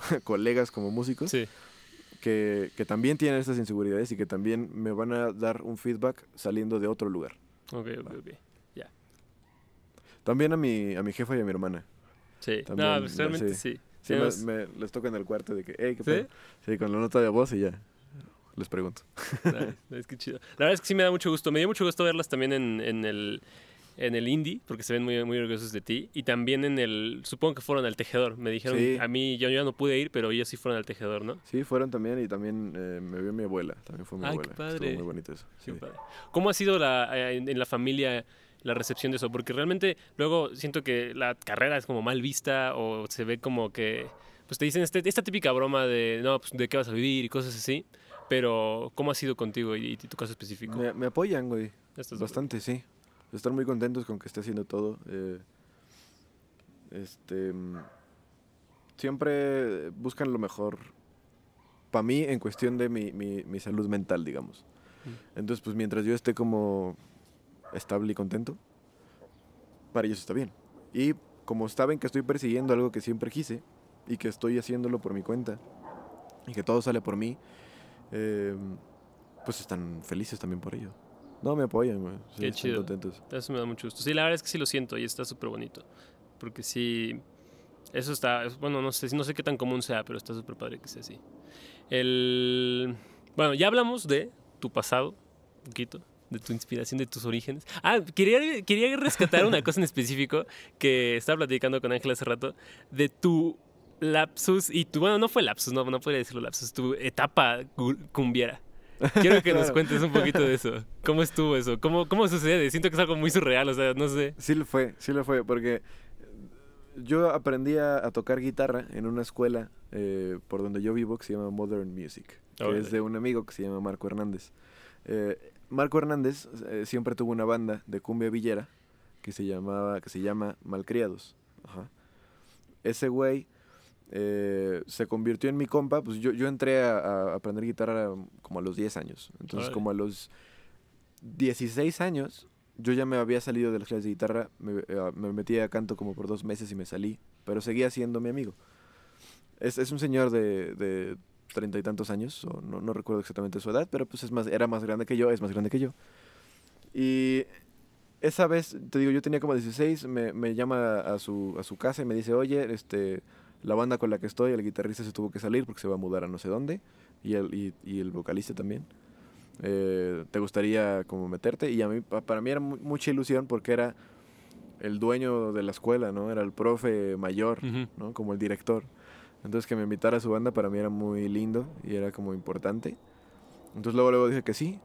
colegas como músicos, Sí. que, que también tienen estas inseguridades y que también me van a dar un feedback saliendo de otro lugar. Ok, ok, ok. También a mi, a mi jefa y a mi hermana. Sí. También, no, pues, realmente sí. sí. Sí, me- les toca en el cuarto de que, hey, ¿qué pedo?". Sí, con la nota de voz y ya. Les pregunto. Nice, nice, qué chido. La verdad es que sí me da mucho gusto. Me dio mucho gusto verlas también en, en el en el indie, porque se ven muy, muy orgullosos de ti. Y también en el, supongo que fueron al tejedor. Me dijeron, Sí. a mí yo ya no pude ir, pero ellos sí fueron al tejedor, ¿no? Sí, fueron también y también eh, me vio mi abuela. También fue mi qué abuela. Estuvo padre. muy bonito eso. Qué sí. padre. ¿Cómo ha sido la, eh, en, en la familia la recepción de eso? Porque realmente luego siento que la carrera es como mal vista o se ve como que, pues te dicen este- esta típica broma de, no, pues de qué vas a vivir y cosas así. Pero, ¿cómo ha sido contigo y, y tu caso específico? Me, me apoyan, güey. Bastante, sí. Están muy contentos con que esté haciendo todo. eh, este. Siempre buscan lo mejor para mí en cuestión de mi, mi- mi salud mental, digamos. Mm. Entonces, pues mientras yo esté como estable y contento, para ellos está bien. Y como saben que estoy persiguiendo algo que siempre quise y que estoy haciéndolo por mi cuenta y que todo sale por mí, eh, pues están felices también por ello. No, me apoyan, güey. Sí, Qué chido. contentos. Eso me da mucho gusto. Sí, la verdad es que sí lo siento y está súper bonito. Porque sí, eso está, es- bueno, no sé, no sé qué tan común sea, pero está súper padre que sea así. El, bueno, ya hablamos de tu pasado, un poquito, de tu inspiración, de tus orígenes. Ah, quería, quería rescatar una cosa en específico que estaba platicando con Ángel hace rato, de tu lapsus, y tu, bueno, no fue lapsus, no, no podría decirlo lapsus, tu etapa cumbiera. Quiero que nos cuentes un poquito de eso. ¿Cómo estuvo eso? ¿Cómo, ¿Cómo sucede? Siento que es algo muy surreal, o sea, no sé. Sí lo fue, sí lo fue, porque yo aprendí a, a tocar guitarra en una escuela eh, por donde yo vivo que se llama Modern Music, que es de un amigo que se llama Marco Hernández. Eh, Marco Hernández eh, siempre tuvo una banda de cumbia villera que se llamaba, que se llama Malcriados. Ajá. Ese güey eh, se convirtió en mi compa, pues yo, yo entré a, a aprender guitarra como a los 10 años. Entonces, Órale. como a los 16 años, yo ya me había salido de las clases de guitarra, me, eh, me metí a canto como por dos meses y me salí, pero seguía siendo mi amigo. Es, es un señor de, de treinta y tantos años, o no, no recuerdo exactamente su edad, pero pues es más, era más grande que yo, es más grande que yo. Y esa vez, te digo, yo tenía como 16, me, me llama a su, a su casa y me dice, oye, este, la banda con la que estoy, el guitarrista se tuvo que salir porque se va a mudar a no sé dónde, y el, y, y el vocalista también. Eh, ¿Te gustaría como meterte? Y a mí, pa- para mí era mu- mucha ilusión porque era el dueño de la escuela, ¿no? Era el profe mayor. ¿no? Como el director. Entonces que me invitara a su banda para mí era muy lindo y era como importante. Entonces luego luego dije que sí.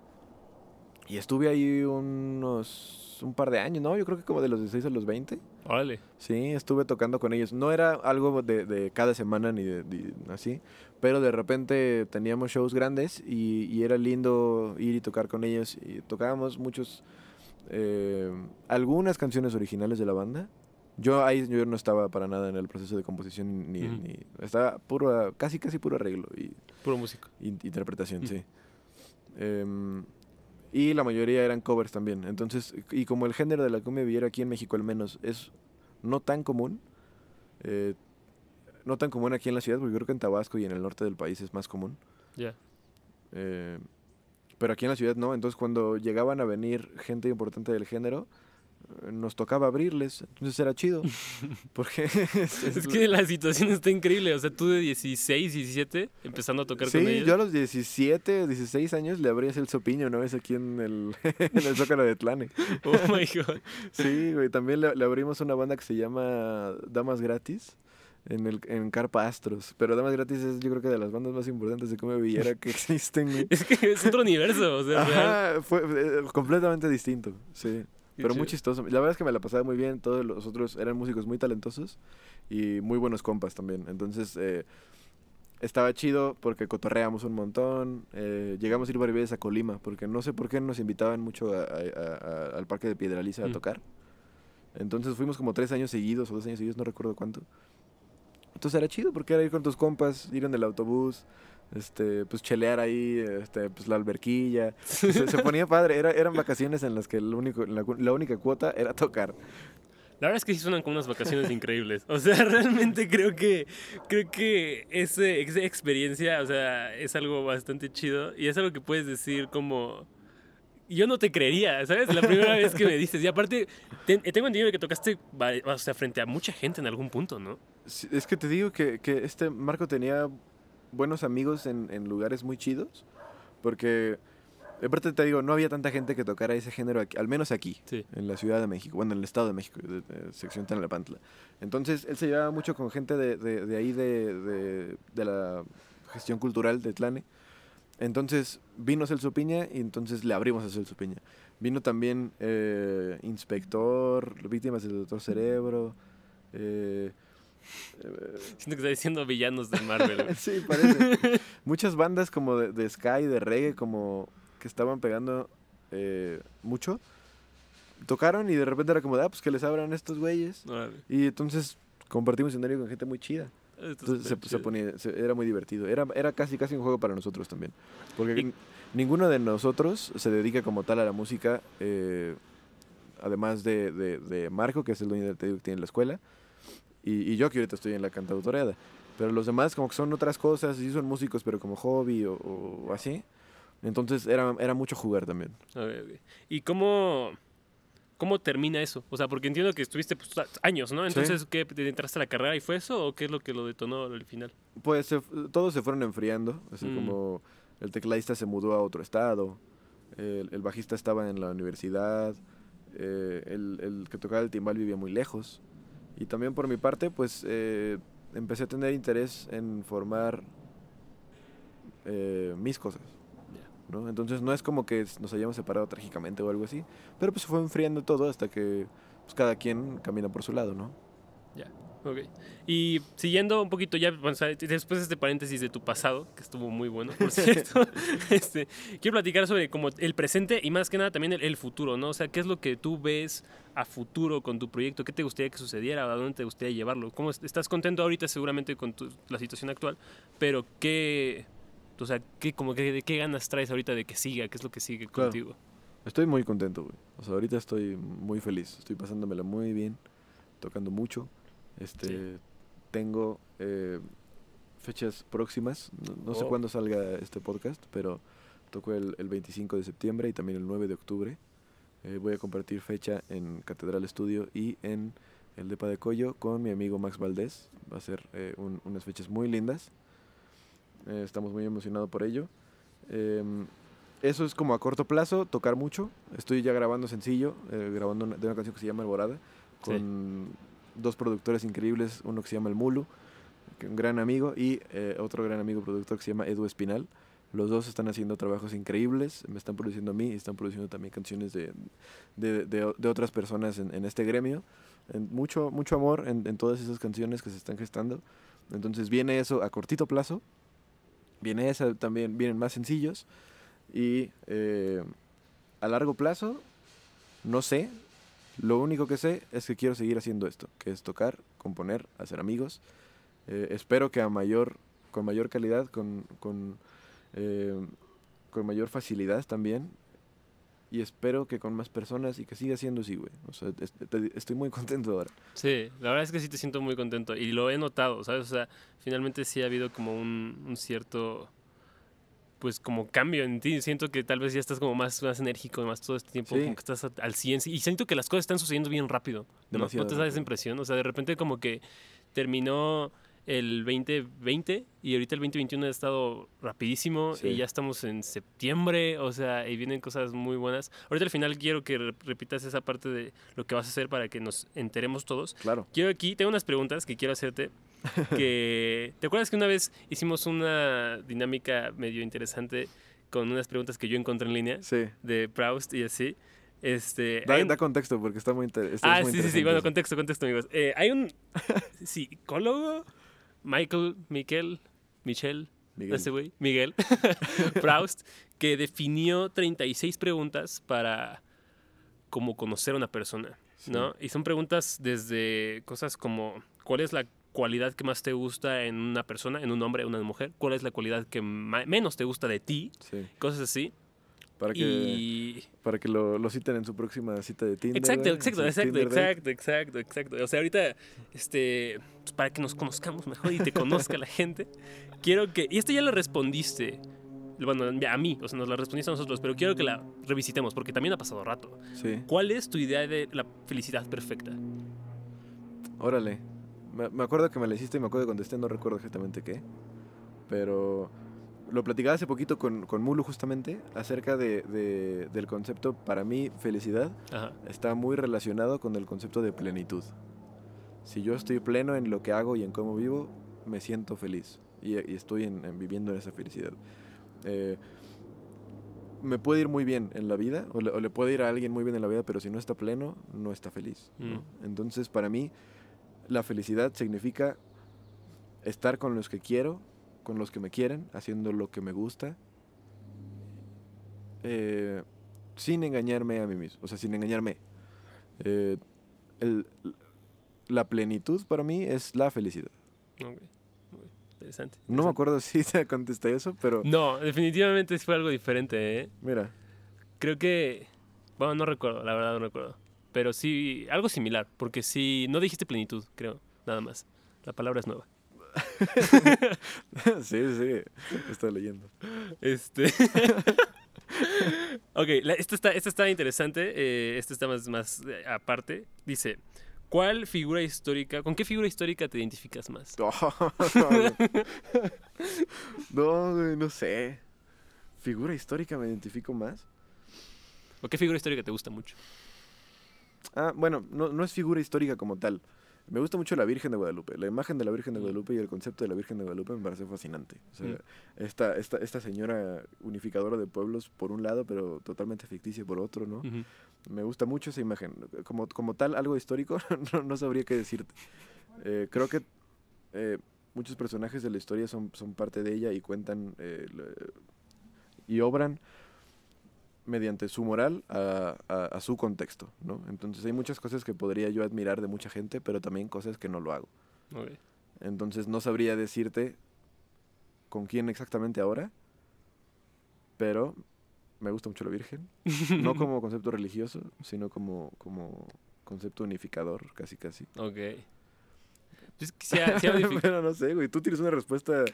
Y estuve ahí unos un par de años, ¿no? Yo creo que como de los 16 a los 20. Órale. Sí, estuve tocando con ellos. No era algo de, de cada semana ni de, de- así, pero de repente teníamos shows grandes y, y era lindo ir y tocar con ellos. Y tocábamos muchos, eh, algunas canciones originales de la banda. Yo ahí yo no estaba para nada en el proceso de composición ni, estaba puro, casi casi puro arreglo y Puro músico. in- interpretación, Mm. sí. Em, y la mayoría eran covers también. Entonces, y como el género de la cumbia villera aquí en México al menos es no tan común, eh, no tan común aquí en la ciudad, porque creo que en Tabasco y en el norte del país es más común. Ya. eh, pero aquí en la ciudad no. Entonces, cuando llegaban a venir gente importante del género, nos tocaba abrirles. Entonces era chido. porque es, Es que la situación está increíble. O sea, tú de 16, 17, empezando a tocar con Sí, ellos. yo a los 17, 16 años le abrí el sopiño una vez aquí en el, en el Zócalo de Tlane. Oh my god. Sí, güey, también le, le abrimos una banda que se llama Damas Gratis. en, el, en Carpa Astros. Pero Damas Gratis es, yo creo que de las bandas más importantes de Come Villera que existen, güey. Es que es otro universo, o sea. Ajá, fue eh, completamente distinto, sí. Pero muy chistoso. La verdad es que me la pasaba muy bien. Todos los otros eran músicos muy talentosos y muy buenos compas también. Entonces, eh, estaba chido porque cotorreamos un montón. eh, llegamos a ir varias veces a Colima porque no sé por qué nos invitaban mucho a- a- a- a- al parque de Piedraliza a Mm. tocar. Entonces fuimos como tres años seguidos o dos años seguidos, no recuerdo cuánto. Entonces era chido porque era ir con tus compas, ir en el autobús, este, pues chelear ahí, este, pues la alberquilla. Se, se ponía padre, era, eran vacaciones en las que el único, la, la única cuota era tocar. La verdad es que sí suenan como unas vacaciones increíbles. O sea, realmente creo que creo que ese, esa experiencia, o sea, es algo bastante chido y es algo que puedes decir como yo no te creería, ¿sabes? La primera vez que me dices. Y aparte, te- tengo entendido que tocaste o sea, frente a mucha gente en algún punto, ¿no? Sí, Es que te digo que, que este Marco tenía buenos amigos en, en lugares muy chidos, porque, aparte te digo, no había tanta gente que tocara ese género, aquí, al menos aquí, Sí. en la Ciudad de México, bueno, en el Estado de México, de, de sección Tlalnepantla. Entonces, él se llevaba mucho con gente de, de, ahí, de, la gestión cultural de Tlane. Entonces, vino Celso Piña y entonces le abrimos a Celso Piña. Vino también eh, Inspector, Víctimas del Doctor Cerebro. eh, Siento que está diciendo villanos de Marvel. sí, parece. Muchas bandas como de, de Sky, de reggae, como que estaban pegando eh, mucho. Tocaron y de repente era como, de, ah, pues que les abran estos güeyes. Y entonces compartimos escenario con gente muy chida. Entonces se, ponía, se- era muy divertido. Era, era casi casi un juego para nosotros también. Porque Y- ninguno de nosotros se dedica como tal a la música, eh, además de, de- de Marco, que es el dueño del que tiene la escuela, y, y yo que ahorita estoy en la cantautoreada. Pero los demás como que son otras cosas, sí son músicos, pero como hobby o, o así. Entonces era, era mucho jugar también. ¿Y cómo, cómo termina eso? O sea, porque entiendo que estuviste pues, años, ¿no? Sí. Entonces, ¿qué? ¿Te entraste a la carrera y fue eso o qué es lo que lo detonó al final? Pues se todos se fueron enfriando, así Mm. como el tecladista se mudó a otro estado, el, el bajista estaba en la universidad, eh, el, el que tocaba el timbal vivía muy lejos. Y también por mi parte, pues eh, empecé a tener interés en formar eh, mis cosas. Ya. ¿no? Entonces no es como que nos hayamos separado trágicamente o algo así, pero pues se fue enfriando todo hasta que pues, cada quien camina por su lado, ¿no? Ok. Y siguiendo un poquito ya, o sea, después de este paréntesis de tu pasado, que estuvo muy bueno, por cierto, este, quiero platicar sobre como el presente y más que nada también el, el futuro, ¿no? O sea, ¿qué es lo que tú ves a futuro con tu proyecto? ¿Qué te gustaría que sucediera? ¿A dónde te gustaría llevarlo? ¿Cómo es- estás contento ahorita seguramente con tu- la situación actual? Pero ¿qué, o sea, qué, como que, de qué ganas traes ahorita de que siga? ¿Qué es lo que sigue Claro. contigo? Estoy muy contento, güey. O sea, ahorita estoy muy feliz. Estoy pasándomela muy bien, tocando mucho. Este, Sí. tengo eh, fechas próximas. No, no sé Oh. cuándo salga este podcast, pero toco el, el 25 de septiembre y también el 9 de octubre. Eh, voy a compartir fecha en Catedral Estudio y en el Depa de Coyo con mi amigo Max Valdés. Va a ser eh, un- unas fechas muy lindas. Eh, estamos muy emocionados por ello. Em, eso es como a corto plazo, tocar mucho. Estoy ya grabando sencillo, eh, grabando una, de una canción que se llama Alborada, Sí. Dos productores increíbles, uno que se llama El Mulu, que un gran amigo, y eh, otro gran amigo productor que se llama Edu Espinal. Los dos están haciendo trabajos increíbles, me están produciendo a mí y están produciendo también canciones de, de, de- de otras personas en, en este gremio. En mucho, mucho amor en, en todas esas canciones que se están gestando. Entonces viene eso a cortito plazo. Viene esa también, vienen más sencillos. Y eh, a largo plazo, no sé. Lo único que sé es que quiero seguir haciendo esto, que es tocar, componer, hacer amigos. Eh, espero que a mayor, con mayor calidad, con, con, eh, con mayor facilidad también. Y espero que con más personas y que siga siendo así, güey. O sea, estoy muy contento ahora. Sí, la verdad es que sí te siento muy contento y lo he notado, ¿sabes? O sea, finalmente sí ha habido como un, un cierto, pues como cambio en ti. Siento que tal vez ya estás como más, más enérgico, más todo este tiempo, Sí. como que estás al 100 y siento que las cosas están sucediendo bien rápido. ¿no? ¿No te da esa impresión? O sea, de repente como que terminó el 2020 y ahorita el 2021 ha estado rapidísimo Sí. y ya estamos en septiembre, o sea, y vienen cosas muy buenas. Ahorita al final quiero que re- repitas esa parte de lo que vas a hacer para que nos enteremos todos. Claro. Quiero aquí, tengo unas preguntas que quiero hacerte. Que, ¿Te acuerdas que una vez hicimos una dinámica medio interesante con unas preguntas que yo encontré en línea Sí. de Proust y así? Este, Da, hay un- da contexto porque está muy, inter- está Ah, muy sí, sí, sí. interesante Bueno, contexto, contexto, amigos. Eh, hay un psicólogo, Michael, Miquel, Michel, Miguel. ese güey, Miguel, Proust, que definió 36 preguntas para como conocer a una persona, ¿no? Y son preguntas desde cosas como, ¿cuál es la cualidad que más te gusta en una persona, en un hombre, en una mujer? ¿Cuál es la cualidad que menos te gusta de ti? Sí. Cosas así. Para que, Y para que lo, lo citen en su próxima cita de Tinder. Exacto, exacto, exacto, exacto, exacto, exacto. O sea, ahorita, este, pues, para que nos conozcamos mejor y te conozca la gente, quiero que, y esto ya lo respondiste, bueno, a mí, o sea, nos la respondiste a nosotros, pero quiero que la revisitemos porque también ha pasado rato. Sí. ¿Cuál es tu idea de la felicidad perfecta? Órale. Me, me acuerdo que me la hiciste y me acuerdo que contesté, no recuerdo exactamente qué. Pero lo platicaba hace poquito con, con Mulu justamente acerca de, de- del concepto, para mí, felicidad Ajá. está muy relacionado con el concepto de plenitud. Si yo estoy pleno en lo que hago y en cómo vivo, me siento feliz y, y estoy en- en viviendo en esa felicidad. Eh, me puede ir muy bien en la vida, o le, o le puede ir a alguien muy bien en la vida, pero si no está pleno, no está feliz. ¿no? Entonces, para mí, la felicidad significa estar con los que quiero, con los que me quieren, haciendo lo que me gusta, eh, sin engañarme a mí mismo, o sea, sin engañarme. Eh, el- la plenitud para mí es la felicidad. Ok. Ok. Interesante. No me interesante. acuerdo si te contesté eso, pero No, definitivamente fue algo diferente, ¿eh? mira, Creo que. Bueno, no recuerdo, la verdad no recuerdo. Pero sí, algo similar. Porque sí, no dijiste plenitud, creo, nada más. La palabra es nueva. sí, sí, estoy leyendo. Este. ok, la- esta, está, esta está interesante. eh, esta está más, más eh, aparte. Dice: ¿Cuál figura histórica, con qué figura histórica te identificas más? no, güey, no sé. Figura histórica me identifico más. ¿O qué figura histórica te gusta mucho? Ah, bueno, no, no es figura histórica como tal. Me gusta mucho la Virgen de Guadalupe. La imagen de la Virgen de Mm. Guadalupe y el concepto de la Virgen de Guadalupe me parece fascinante. O sea, Mm. esta, esta, esta señora unificadora de pueblos por un lado, pero totalmente ficticia por otro, ¿no? Me gusta mucho esa imagen. Como, como tal, algo histórico, no, no sabría qué decirte. Eh, creo que eh, muchos personajes de la historia son, son parte de ella y cuentan eh, y obran mediante su moral a, a- a su contexto, ¿no? Entonces hay muchas cosas que podría yo admirar de mucha gente, pero también cosas que no lo hago. Entonces no sabría decirte con quién exactamente ahora, pero me gusta mucho la Virgen. No como concepto religioso, sino como, como concepto unificador, casi casi. Ok. Pues que sí sí modificado. pero no sé, güey, tú tienes una respuesta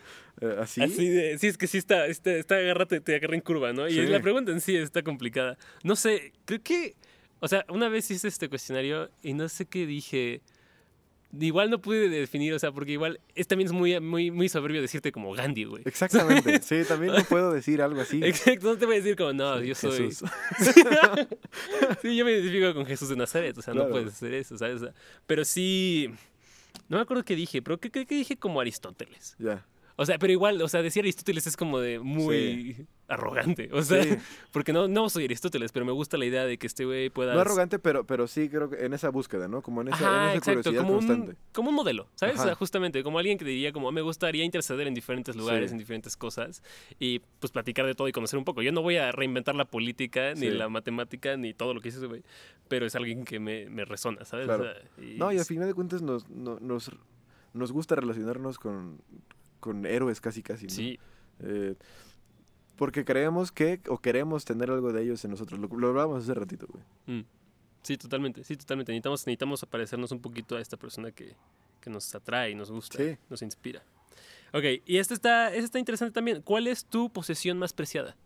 eh, así. Así de, sí, es que sí está, está, está agarra, te, te agarra en curva, ¿no? Y Sí. la pregunta en sí está complicada. No sé, creo que, o sea, una vez hice este cuestionario y no sé qué dije. Igual no pude definir, o sea, porque igual es también es muy, muy, muy soberbio decirte como Gandhi, güey. Exactamente, sí, también no puedo decir algo así. Exacto, no te voy a decir como, no, yo soy... Jesús. sí, yo me identifico con Jesús de Nazaret, o sea, no Claro. puedes hacer eso, ¿sabes? O sea, pero sí... No me acuerdo qué dije, pero creo que dije como Aristóteles. Ya. O sea, pero igual, o sea, decir Aristóteles es como de muy arrogante. O sea, Sí. porque no, no soy Aristóteles, pero me gusta la idea de que este güey pueda. No arrogante, pero, pero sí creo que en esa búsqueda, ¿no? Como en esa, Ajá, en esa exacto, curiosidad como un, constante. como un modelo, ¿sabes? O sea, justamente, como alguien que diría como me gustaría interceder en diferentes lugares, Sí. en diferentes cosas y pues platicar de todo y conocer un poco. Yo no voy a reinventar la política, ni la matemática, ni todo lo que hizo ese güey, pero es alguien que me, me resona, ¿sabes? O Claro. sea, y No, y a es- final de cuentas nos, no- nos, nos gusta relacionarnos con, con héroes casi casi, ¿no? Sí, Eh, porque creemos que, o queremos tener algo de ellos en nosotros. Lo, lo hablábamos hace ratito, güey. Mm. Sí, totalmente, sí, totalmente. Necesitamos, necesitamos parecernos un poquito a esta persona que, que nos atrae y nos gusta, Sí. nos inspira. Ok, y esta está, esta está interesante también. ¿Cuál es tu posesión más preciada?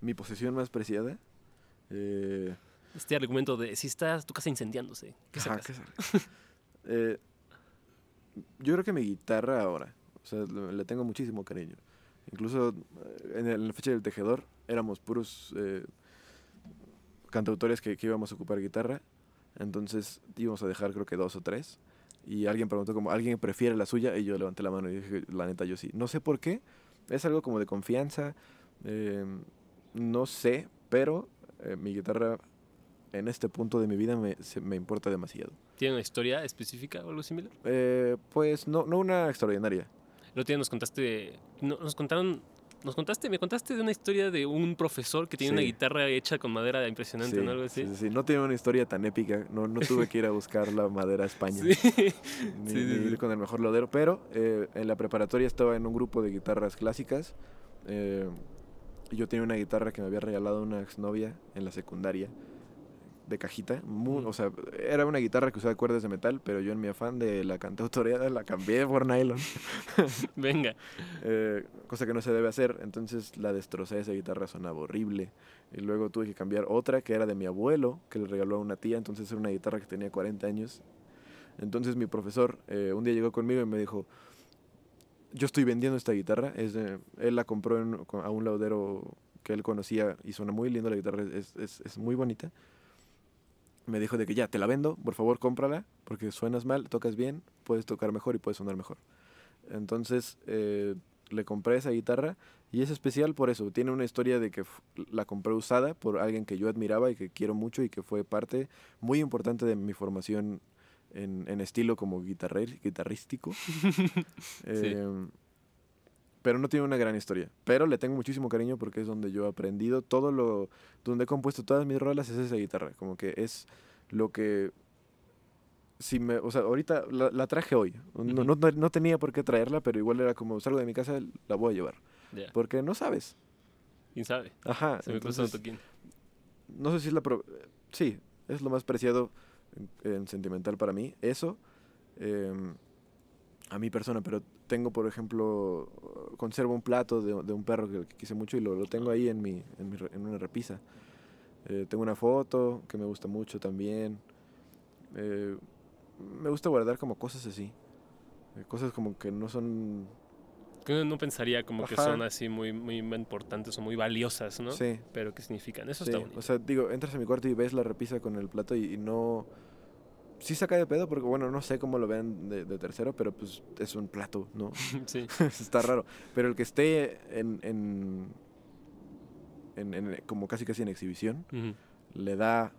Mi posesión más preciada. Eh, Este argumento de si está tu casa incendiándose, ¿qué ajá, sacas? ¿qué sale? Eh, yo creo que mi guitarra ahora, o sea, le tengo muchísimo cariño. Incluso eh, en, el- en la fecha del tejedor éramos puros eh, cantautores que, que íbamos a ocupar guitarra. Entonces íbamos a dejar creo que dos o tres. Y alguien preguntó como, ¿alguien prefiere la suya? Y yo levanté la mano y dije, la neta, yo sí. No sé por qué. Es algo como de confianza. eh, no sé, pero eh, mi guitarra en este punto de mi vida me, se- me importa demasiado. ¿Tiene una historia específica o algo similar? Eh, pues no, no una extraordinaria. El otro día nos contaste, no, nos contaron, nos contaste, me contaste de una historia de un profesor que tiene Sí. una guitarra hecha con madera impresionante, Sí, ¿no? Algo así. sí, sí. No tiene una historia tan épica. No, no tuve que ir a buscar la madera a España. Sí. Ni, ni ir con el mejor lodero. Pero eh, en la preparatoria estaba en un grupo de guitarras clásicas. eh, y yo tenía una guitarra que me había regalado una exnovia en la secundaria. De cajita. Muy-. O sea, era una guitarra que usaba cuerdas de metal. Pero yo en mi afán de la cantautoría la cambié por nylon. Venga. eh, cosa que no se debe hacer. Entonces la destrocé, esa guitarra sonaba horrible. Y luego tuve que cambiar otra que era de mi abuelo, que le regaló a una tía. Entonces era una guitarra que tenía 40 años. Entonces mi profesor eh, un día llegó conmigo y me dijo, yo estoy vendiendo esta guitarra. Es de- él la compró en- a un laudero que él conocía y suena muy lindo la guitarra, es, es- es muy bonita. Me dijo de que ya, te la vendo, por favor cómprala, porque suenas mal, tocas bien, puedes tocar mejor y puedes sonar mejor. Entonces eh, le compré esa guitarra y es especial por eso. Tiene una historia de que la compré usada por alguien que yo admiraba y que quiero mucho y que fue parte muy importante de mi formación en, en estilo como guitarrer, guitarrístico. Em, pero no tiene una gran historia. Pero le tengo muchísimo cariño porque es donde yo he aprendido todo lo... Donde he compuesto todas mis rolas es esa guitarra. Como que es lo que... Si me, o sea, ahorita la, la traje hoy. No, no, no tenía por qué traerla, pero igual era como salgo de mi casa, la voy a llevar. Ya. Porque no sabes. ¿Quién sabe? Ajá. Se me cruzó un entonces, toquín. no sé si es la... pro- Sí, es lo más preciado en, en sentimental para mí. Eso, em, a mi persona, pero tengo, por ejemplo, conservo un plato de, de un perro que, que quise mucho y lo, lo tengo ahí en, mi, en, mi en una repisa. Eh, tengo una foto que me gusta mucho también. Eh, me gusta guardar como cosas así. Eh, cosas como que no son... Que uno no pensaría como que son así muy, muy importantes o muy valiosas, ¿no? Sí, Pero ¿qué significan? Eso Sí, está bonito. O sea, digo, entras a mi cuarto y ves la repisa con el plato y, y no... Sí saca de pedo porque, bueno, no sé cómo lo vean de, de tercero, pero pues es un plato, ¿no? sí. Está raro. Pero el que esté en, en, en- en- como casi casi en exhibición, le da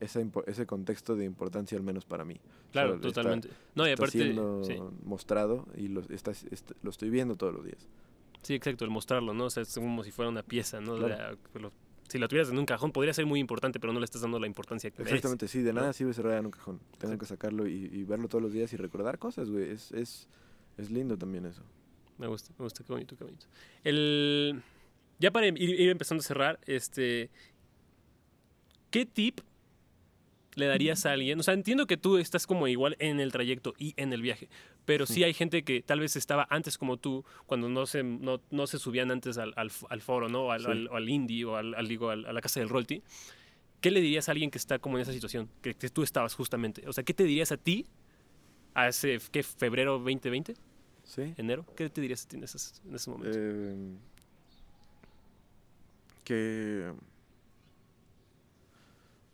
esa impo- ese contexto de importancia al menos para mí. Claro, está- totalmente. No, y Está aparte, siendo sí. mostrado y lo, está- est- lo estoy viendo todos los días. sí, exacto, el mostrarlo, ¿no? O sea, es como si fuera una pieza, ¿no? Claro. De- lo- si la tuvieras en un cajón podría ser muy importante, pero no le estás dando la importancia que merece. Exactamente, sí, de ¿no? nada sirve cerrar en un cajón. Tengo que sacarlo y, y verlo todos los días y recordar cosas, güey. Es, es, es lindo también eso. Me gusta, me gusta, qué bonito, qué bonito. El, ya para ir, ir empezando a cerrar, este, ¿qué tip le darías a alguien? O sea, entiendo que tú estás como igual en el trayecto y en el viaje, pero sí hay gente que tal vez estaba antes como tú, cuando no se, no, no se subían antes al, al, al foro, ¿no? Al, Sí. al, o al indie o al, digo, a la casa del Rolti. ¿Qué le dirías a alguien que está como en esa situación? Que, que tú estabas justamente. O sea, ¿qué te dirías a ti a ese, ¿qué? ¿Febrero 2020? ¿Sí? ¿Enero? ¿Qué te dirías a ti en, esos, en ese momento? Eh, que...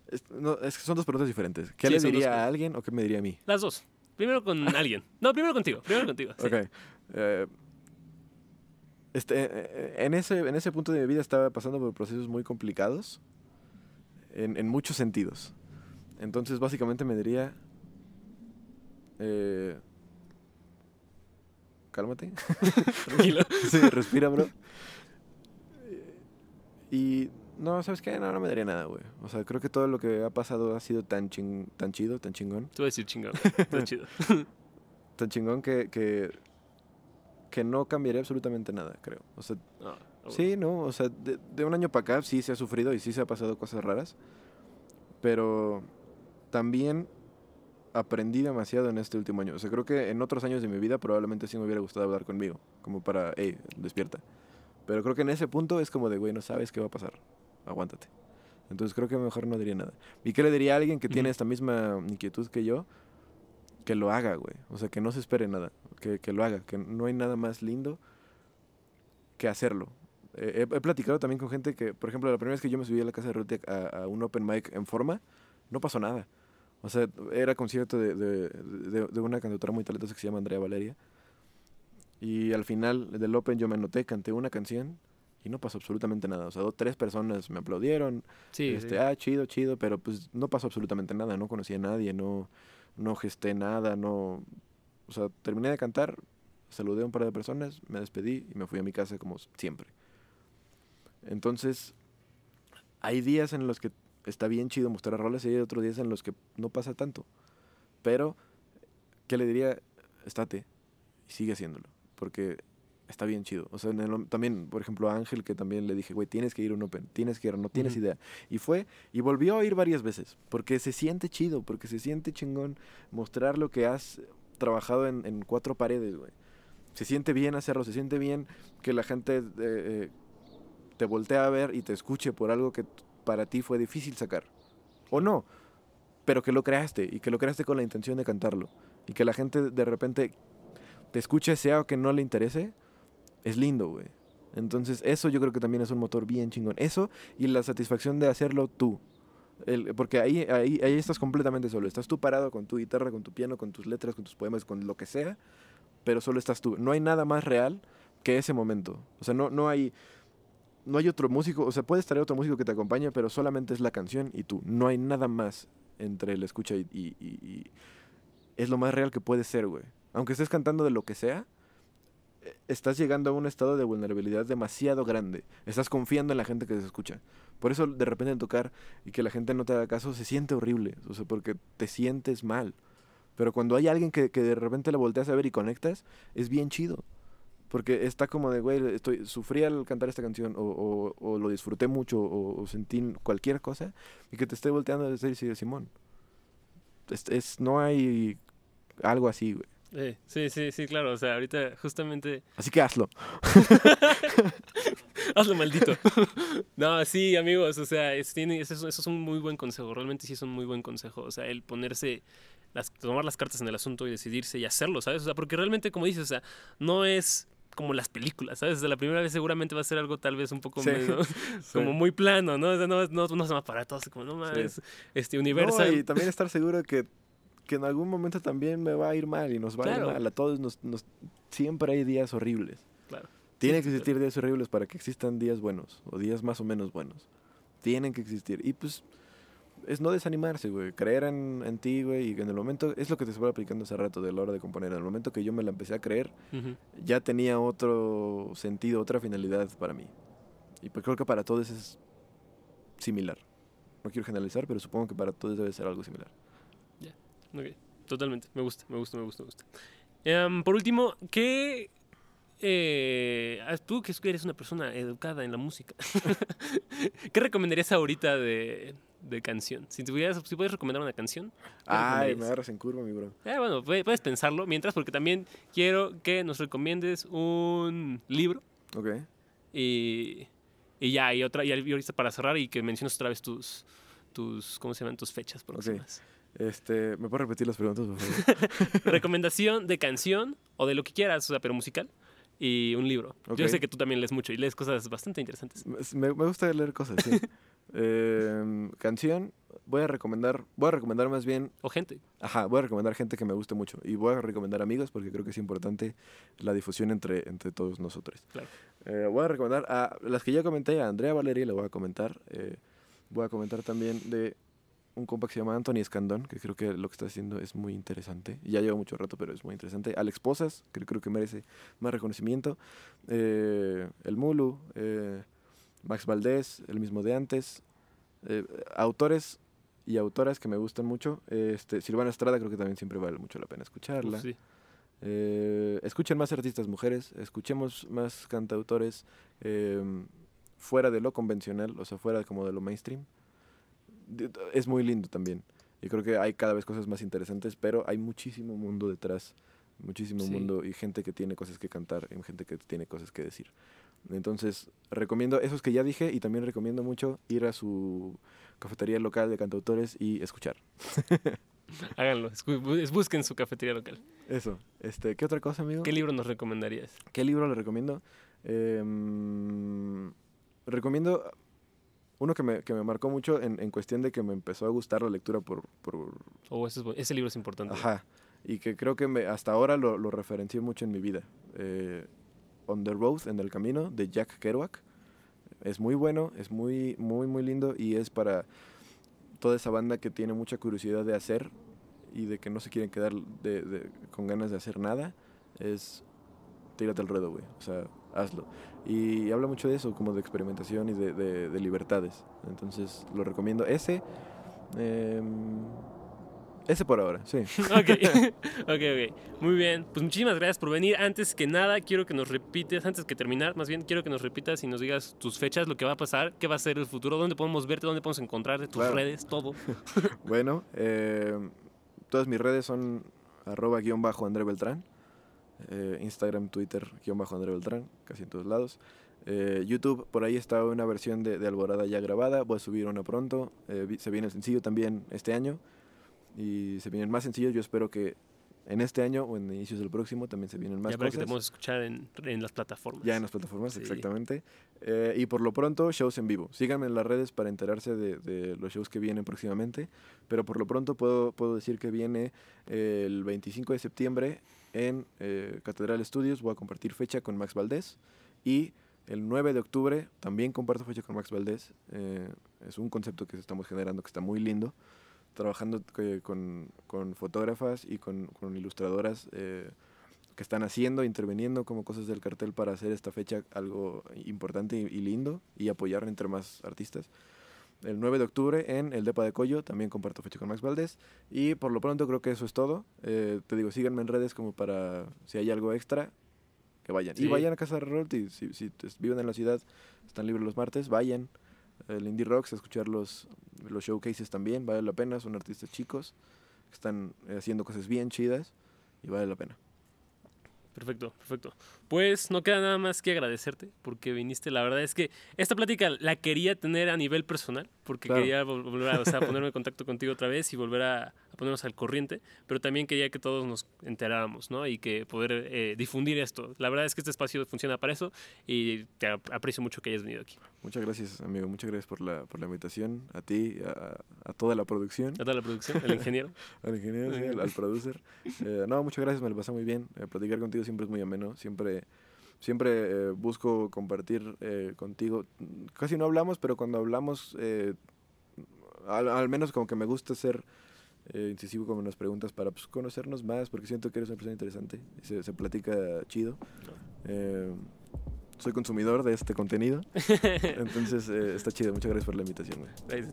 Es, no, es que son dos preguntas diferentes. ¿Qué Sí, le dos diría a alguien o qué me diría a mí? Las dos. Primero con alguien. No, primero contigo. Primero contigo. sí. Ok. eh, este, eh, en, ese, en ese punto de mi vida estaba pasando por procesos muy complicados en, en muchos sentidos. Entonces, básicamente me diría... eh, cálmate. Tranquilo. sí, respira, bro. Y no, ¿sabes qué? No, no me daría nada, güey. O sea, creo que todo lo que ha pasado ha sido tan, ching- tan chido, tan chingón. Te voy a decir chingón. Está chido. Tan chingón que, que, que no cambiaría absolutamente nada, creo. O sea, No, no, sí, no, o sea, de, de un año para acá sí se ha sufrido y sí se ha pasado cosas raras. Pero también aprendí demasiado en este último año. O sea, creo que en otros años de mi vida probablemente sí me hubiera gustado hablar conmigo. Como para, hey, despierta. Pero creo que en ese punto es como de, güey, no sabes qué va a pasar. Aguántate. Entonces creo que mejor no diría nada. ¿Y qué le diría a alguien que tiene esta misma inquietud que yo? que lo haga, güey. O sea, que no se espere nada, que, que lo haga, que no hay nada más lindo que hacerlo. Eh, he, he platicado también con gente que, por ejemplo, la primera vez que yo me subí a la casa de Ruti a, a un open mic en forma, no pasó nada. O sea, era concierto de, de, de, de una cantautora muy talentosa que se llama Andrea Valeria. Y al final del Open yo me anoté, canté una canción y no pasó absolutamente nada. O sea, dos, tres personas me aplaudieron. Sí, este, sí. ah, chido, chido, pero pues no pasó absolutamente nada. No conocí a nadie, no, no gesté nada, no... O sea, terminé de cantar, saludé a un par de personas, me despedí y me fui a mi casa como siempre. Entonces, hay días en los que está bien chido mostrar roles y hay otros días en los que no pasa tanto. Pero, ¿qué le diría? Estate y sigue haciéndolo. Porque está bien chido. O sea, en el- también, por ejemplo, a Ángel, que también le dije, güey, tienes que ir a un Open, tienes que ir, no tienes idea. Y fue, y volvió a ir varias veces, porque se siente chido, porque se siente chingón mostrar lo que has trabajado en, en cuatro paredes, güey. Se siente bien hacerlo, se siente bien que la gente eh, eh, te voltea a ver y te escuche por algo que para ti fue difícil sacar. O no, pero que lo creaste y que lo creaste con la intención de cantarlo. Y que la gente de repente te escuche, sea o que no le interese, es lindo, güey. Entonces, eso yo creo que también es un motor bien chingón. Eso y la satisfacción de hacerlo tú. El- porque ahí, ahí, ahí estás completamente solo. Estás tú parado con tu guitarra, con tu piano, con tus letras, con tus poemas, con lo que sea, pero solo estás tú. No hay nada más real que ese momento. O sea, no, no hay no hay otro músico, o sea, puedes traer otro músico que te acompañe, pero solamente es la canción y tú. No hay nada más entre el escucha y, y- y- es lo más real que puede ser, güey. Aunque estés cantando de lo que sea, estás llegando a un estado de vulnerabilidad demasiado grande. Estás confiando en la gente que se escucha. Por eso de repente en tocar y que la gente no te haga caso se siente horrible, o sea, porque te sientes mal. Pero cuando hay alguien que, que de repente le volteas a ver y conectas, es bien chido. Porque está como de, güey, estoy, sufrí al cantar esta canción, o, o- o lo disfruté mucho, o, sentí cualquier cosa, y que te esté volteando a decir, sí, Simón. Es- no hay algo así, güey. Eh, sí, sí, sí, claro. O sea, ahorita justamente Así que hazlo. Hazlo maldito. no, sí, amigos, o sea, es- tiene- eso, es- eso es un muy buen consejo. Realmente sí es un muy buen consejo. O sea, el ponerse, las, tomar las cartas en el asunto y decidirse y hacerlo, ¿sabes? O sea, porque realmente, como dices, o sea, no es como las películas, ¿sabes? Sea, la primera vez seguramente va a ser algo tal vez un poco Sí, medio- como muy plano, ¿no? O sea, no, no, no se va para todos, como, no mames, este No, Universal. y también estar seguro que, que en algún momento también me va a ir mal y nos va a ir mal. A todos nos, nos- siempre hay días horribles. Claro. Tienen Sí, que existir días horribles para que existan días buenos o días más o menos buenos. Tienen que existir. Y pues es no desanimarse, güey. Creer en, en ti, güey. Y en el momento, es lo que te estaba aplicando hace rato de la hora de componer. En el momento que yo me la empecé a creer, ya tenía otro sentido, otra finalidad para mí. Y pues creo que para todos es similar. No quiero generalizar, pero supongo que para todos debe ser algo similar. Ok, totalmente. Me gusta, me gusta, me gusta, me gusta. Em, por último, ¿qué... eh, ah, tú que eres una persona educada en la música, ¿qué recomendarías ahorita de, de canción? Si, tuvieras, si puedes recomendar una canción. ¿qué Ay, me agarras en curva, mi bro. Eh, bueno, puedes, puedes pensarlo mientras, porque también quiero que nos recomiendes un libro Ok. y, y ya, y otra, y ahorita para cerrar y que menciones otra vez tus, tus ¿cómo se llaman? Tus fechas próximas. Este, ¿me puedes repetir las preguntas, por favor? recomendación de canción o de lo que quieras, o sea, pero musical. Y un libro. Yo Ok. sé que tú también lees mucho y lees cosas bastante interesantes. me, me gusta leer cosas, sí. Em, canción, voy a recomendar, voy a recomendar más bien, O gente. ajá, voy a recomendar gente que me guste mucho. Y voy a recomendar amigos porque creo que es importante la difusión entre, entre todos nosotros. Claro. Eh, voy a recomendar a las que ya comenté, a Andrea Valeria le voy a comentar. eh, voy a comentar también de un compa que se llama Anthony Escandón, que creo que lo que está haciendo es muy interesante. Ya lleva mucho rato, pero es muy interesante. Alex Posas, que creo que merece más reconocimiento. Eh, el Mulu, eh, Max Valdés, el mismo de antes. Eh, autores y autoras que me gustan mucho. Este, Silvana Estrada creo que también siempre vale mucho la pena escucharla. Sí. Escuchen más artistas mujeres, escuchemos más cantautores fuera de lo convencional, o sea, fuera como de lo mainstream. Es muy lindo también. Y creo que hay cada vez cosas más interesantes, pero hay muchísimo mundo detrás. Muchísimo Sí. mundo y gente que tiene cosas que cantar y gente que tiene cosas que decir. Entonces, recomiendo esos que ya dije y también recomiendo mucho ir a su cafetería local de cantautores y escuchar. Háganlo, busquen su cafetería local. Eso. Este, ¿Qué otra cosa, amigo? ¿Qué libro nos recomendarías? ¿Qué libro le recomiendo? Em, recomiendo uno que me, que me marcó mucho en, en cuestión de que me empezó a gustar la lectura por... por Oh, ese, ese libro es importante. ajá. Y que creo que me- hasta ahora lo, lo referencié mucho en mi vida. Eh, On the Road, en el camino, de Jack Kerouac. Es muy bueno, es muy, muy, muy lindo y es para toda esa banda que tiene mucha curiosidad de hacer y de que no se quieren quedar de- de- con ganas de hacer nada. Es tírate al ruedo, güey. O sea, hazlo. Y habla mucho de eso, como de experimentación y de, de- de libertades. Entonces, lo recomiendo. Ese. em, ese por ahora, sí. ok, ok, ok. Muy bien. Pues muchísimas gracias por venir. Antes que nada, quiero que nos repites, antes que terminar, más bien, quiero que nos repitas y nos digas tus fechas, lo que va a pasar, qué va a ser el futuro, dónde podemos verte, dónde podemos encontrarte, tus Claro. redes, todo. Bueno, eh, todas mis redes son arroba guion bajo André Beltrán. Eh, Instagram, Twitter, guion bajo André Beltrán, casi en todos lados. Eh, YouTube, por ahí está una versión de, de Alborada ya grabada. Voy a subir una pronto. eh, se viene el sencillo también este año. Y se vienen más sencillos. Yo espero que en este año o en inicios del próximo también se vienen más ya para que te cosas. podamos escuchar en, en las plataformas. Ya en las plataformas, Sí. exactamente. Eh, y por lo pronto, shows en vivo. Síganme en las redes para enterarse de, de los shows que vienen próximamente. Pero por lo pronto puedo, puedo decir que viene eh, el 25 de septiembre en eh, Catedral Studios. Voy a compartir fecha con Max Valdés. Y el 9 de octubre también comparto fecha con Max Valdés. Eh, es un concepto que estamos generando que está muy lindo. Trabajando eh, con, con fotógrafas y con, con ilustradoras. eh, que están haciendo, interviniendo como cosas del cartel para hacer esta fecha algo importante y, y lindo y apoyar entre más artistas. El 9 de octubre en el Depa de Coyo, también comparto fecha con Max Valdés. Y por lo pronto creo que eso es todo. Eh, te digo, síganme en redes como para, si hay algo extra, que vayan. Sí. Y vayan a Casa de Royalty, si, si viven en la ciudad, están libres los martes, vayan. El Indie Rocks, a escuchar los, los showcases también, vale la pena, son artistas chicos, que están haciendo cosas bien chidas y vale la pena. Perfecto, perfecto. Pues no queda nada más que agradecerte porque viniste. La verdad es que esta plática la quería tener a nivel personal porque Claro. quería vol- volver a o sea, ponerme en contacto contigo otra vez y volver a, a ponernos al corriente, pero también quería que todos nos enteráramos, ¿no? Y que poder eh, difundir esto. La verdad es que este espacio funciona para eso y te ap- aprecio mucho que hayas venido aquí. Muchas gracias, amigo. Muchas gracias por la, por la invitación. A ti, a, a toda la producción, A toda la producción, el ingeniero. al ingeniero, sí, al, al producer. Eh, no, muchas gracias, me lo pasé muy bien. Eh, platicar contigo siempre es muy ameno. Siempre, siempre eh, busco compartir eh, contigo. Casi no hablamos, pero cuando hablamos, eh, al, al menos como que me gusta ser eh, incisivo con las preguntas para pues, conocernos más, porque siento que eres una persona interesante. y Se, se platica chido. Eh, soy consumidor de este contenido. Entonces, eh, está chido. Muchas gracias por la invitación, güey.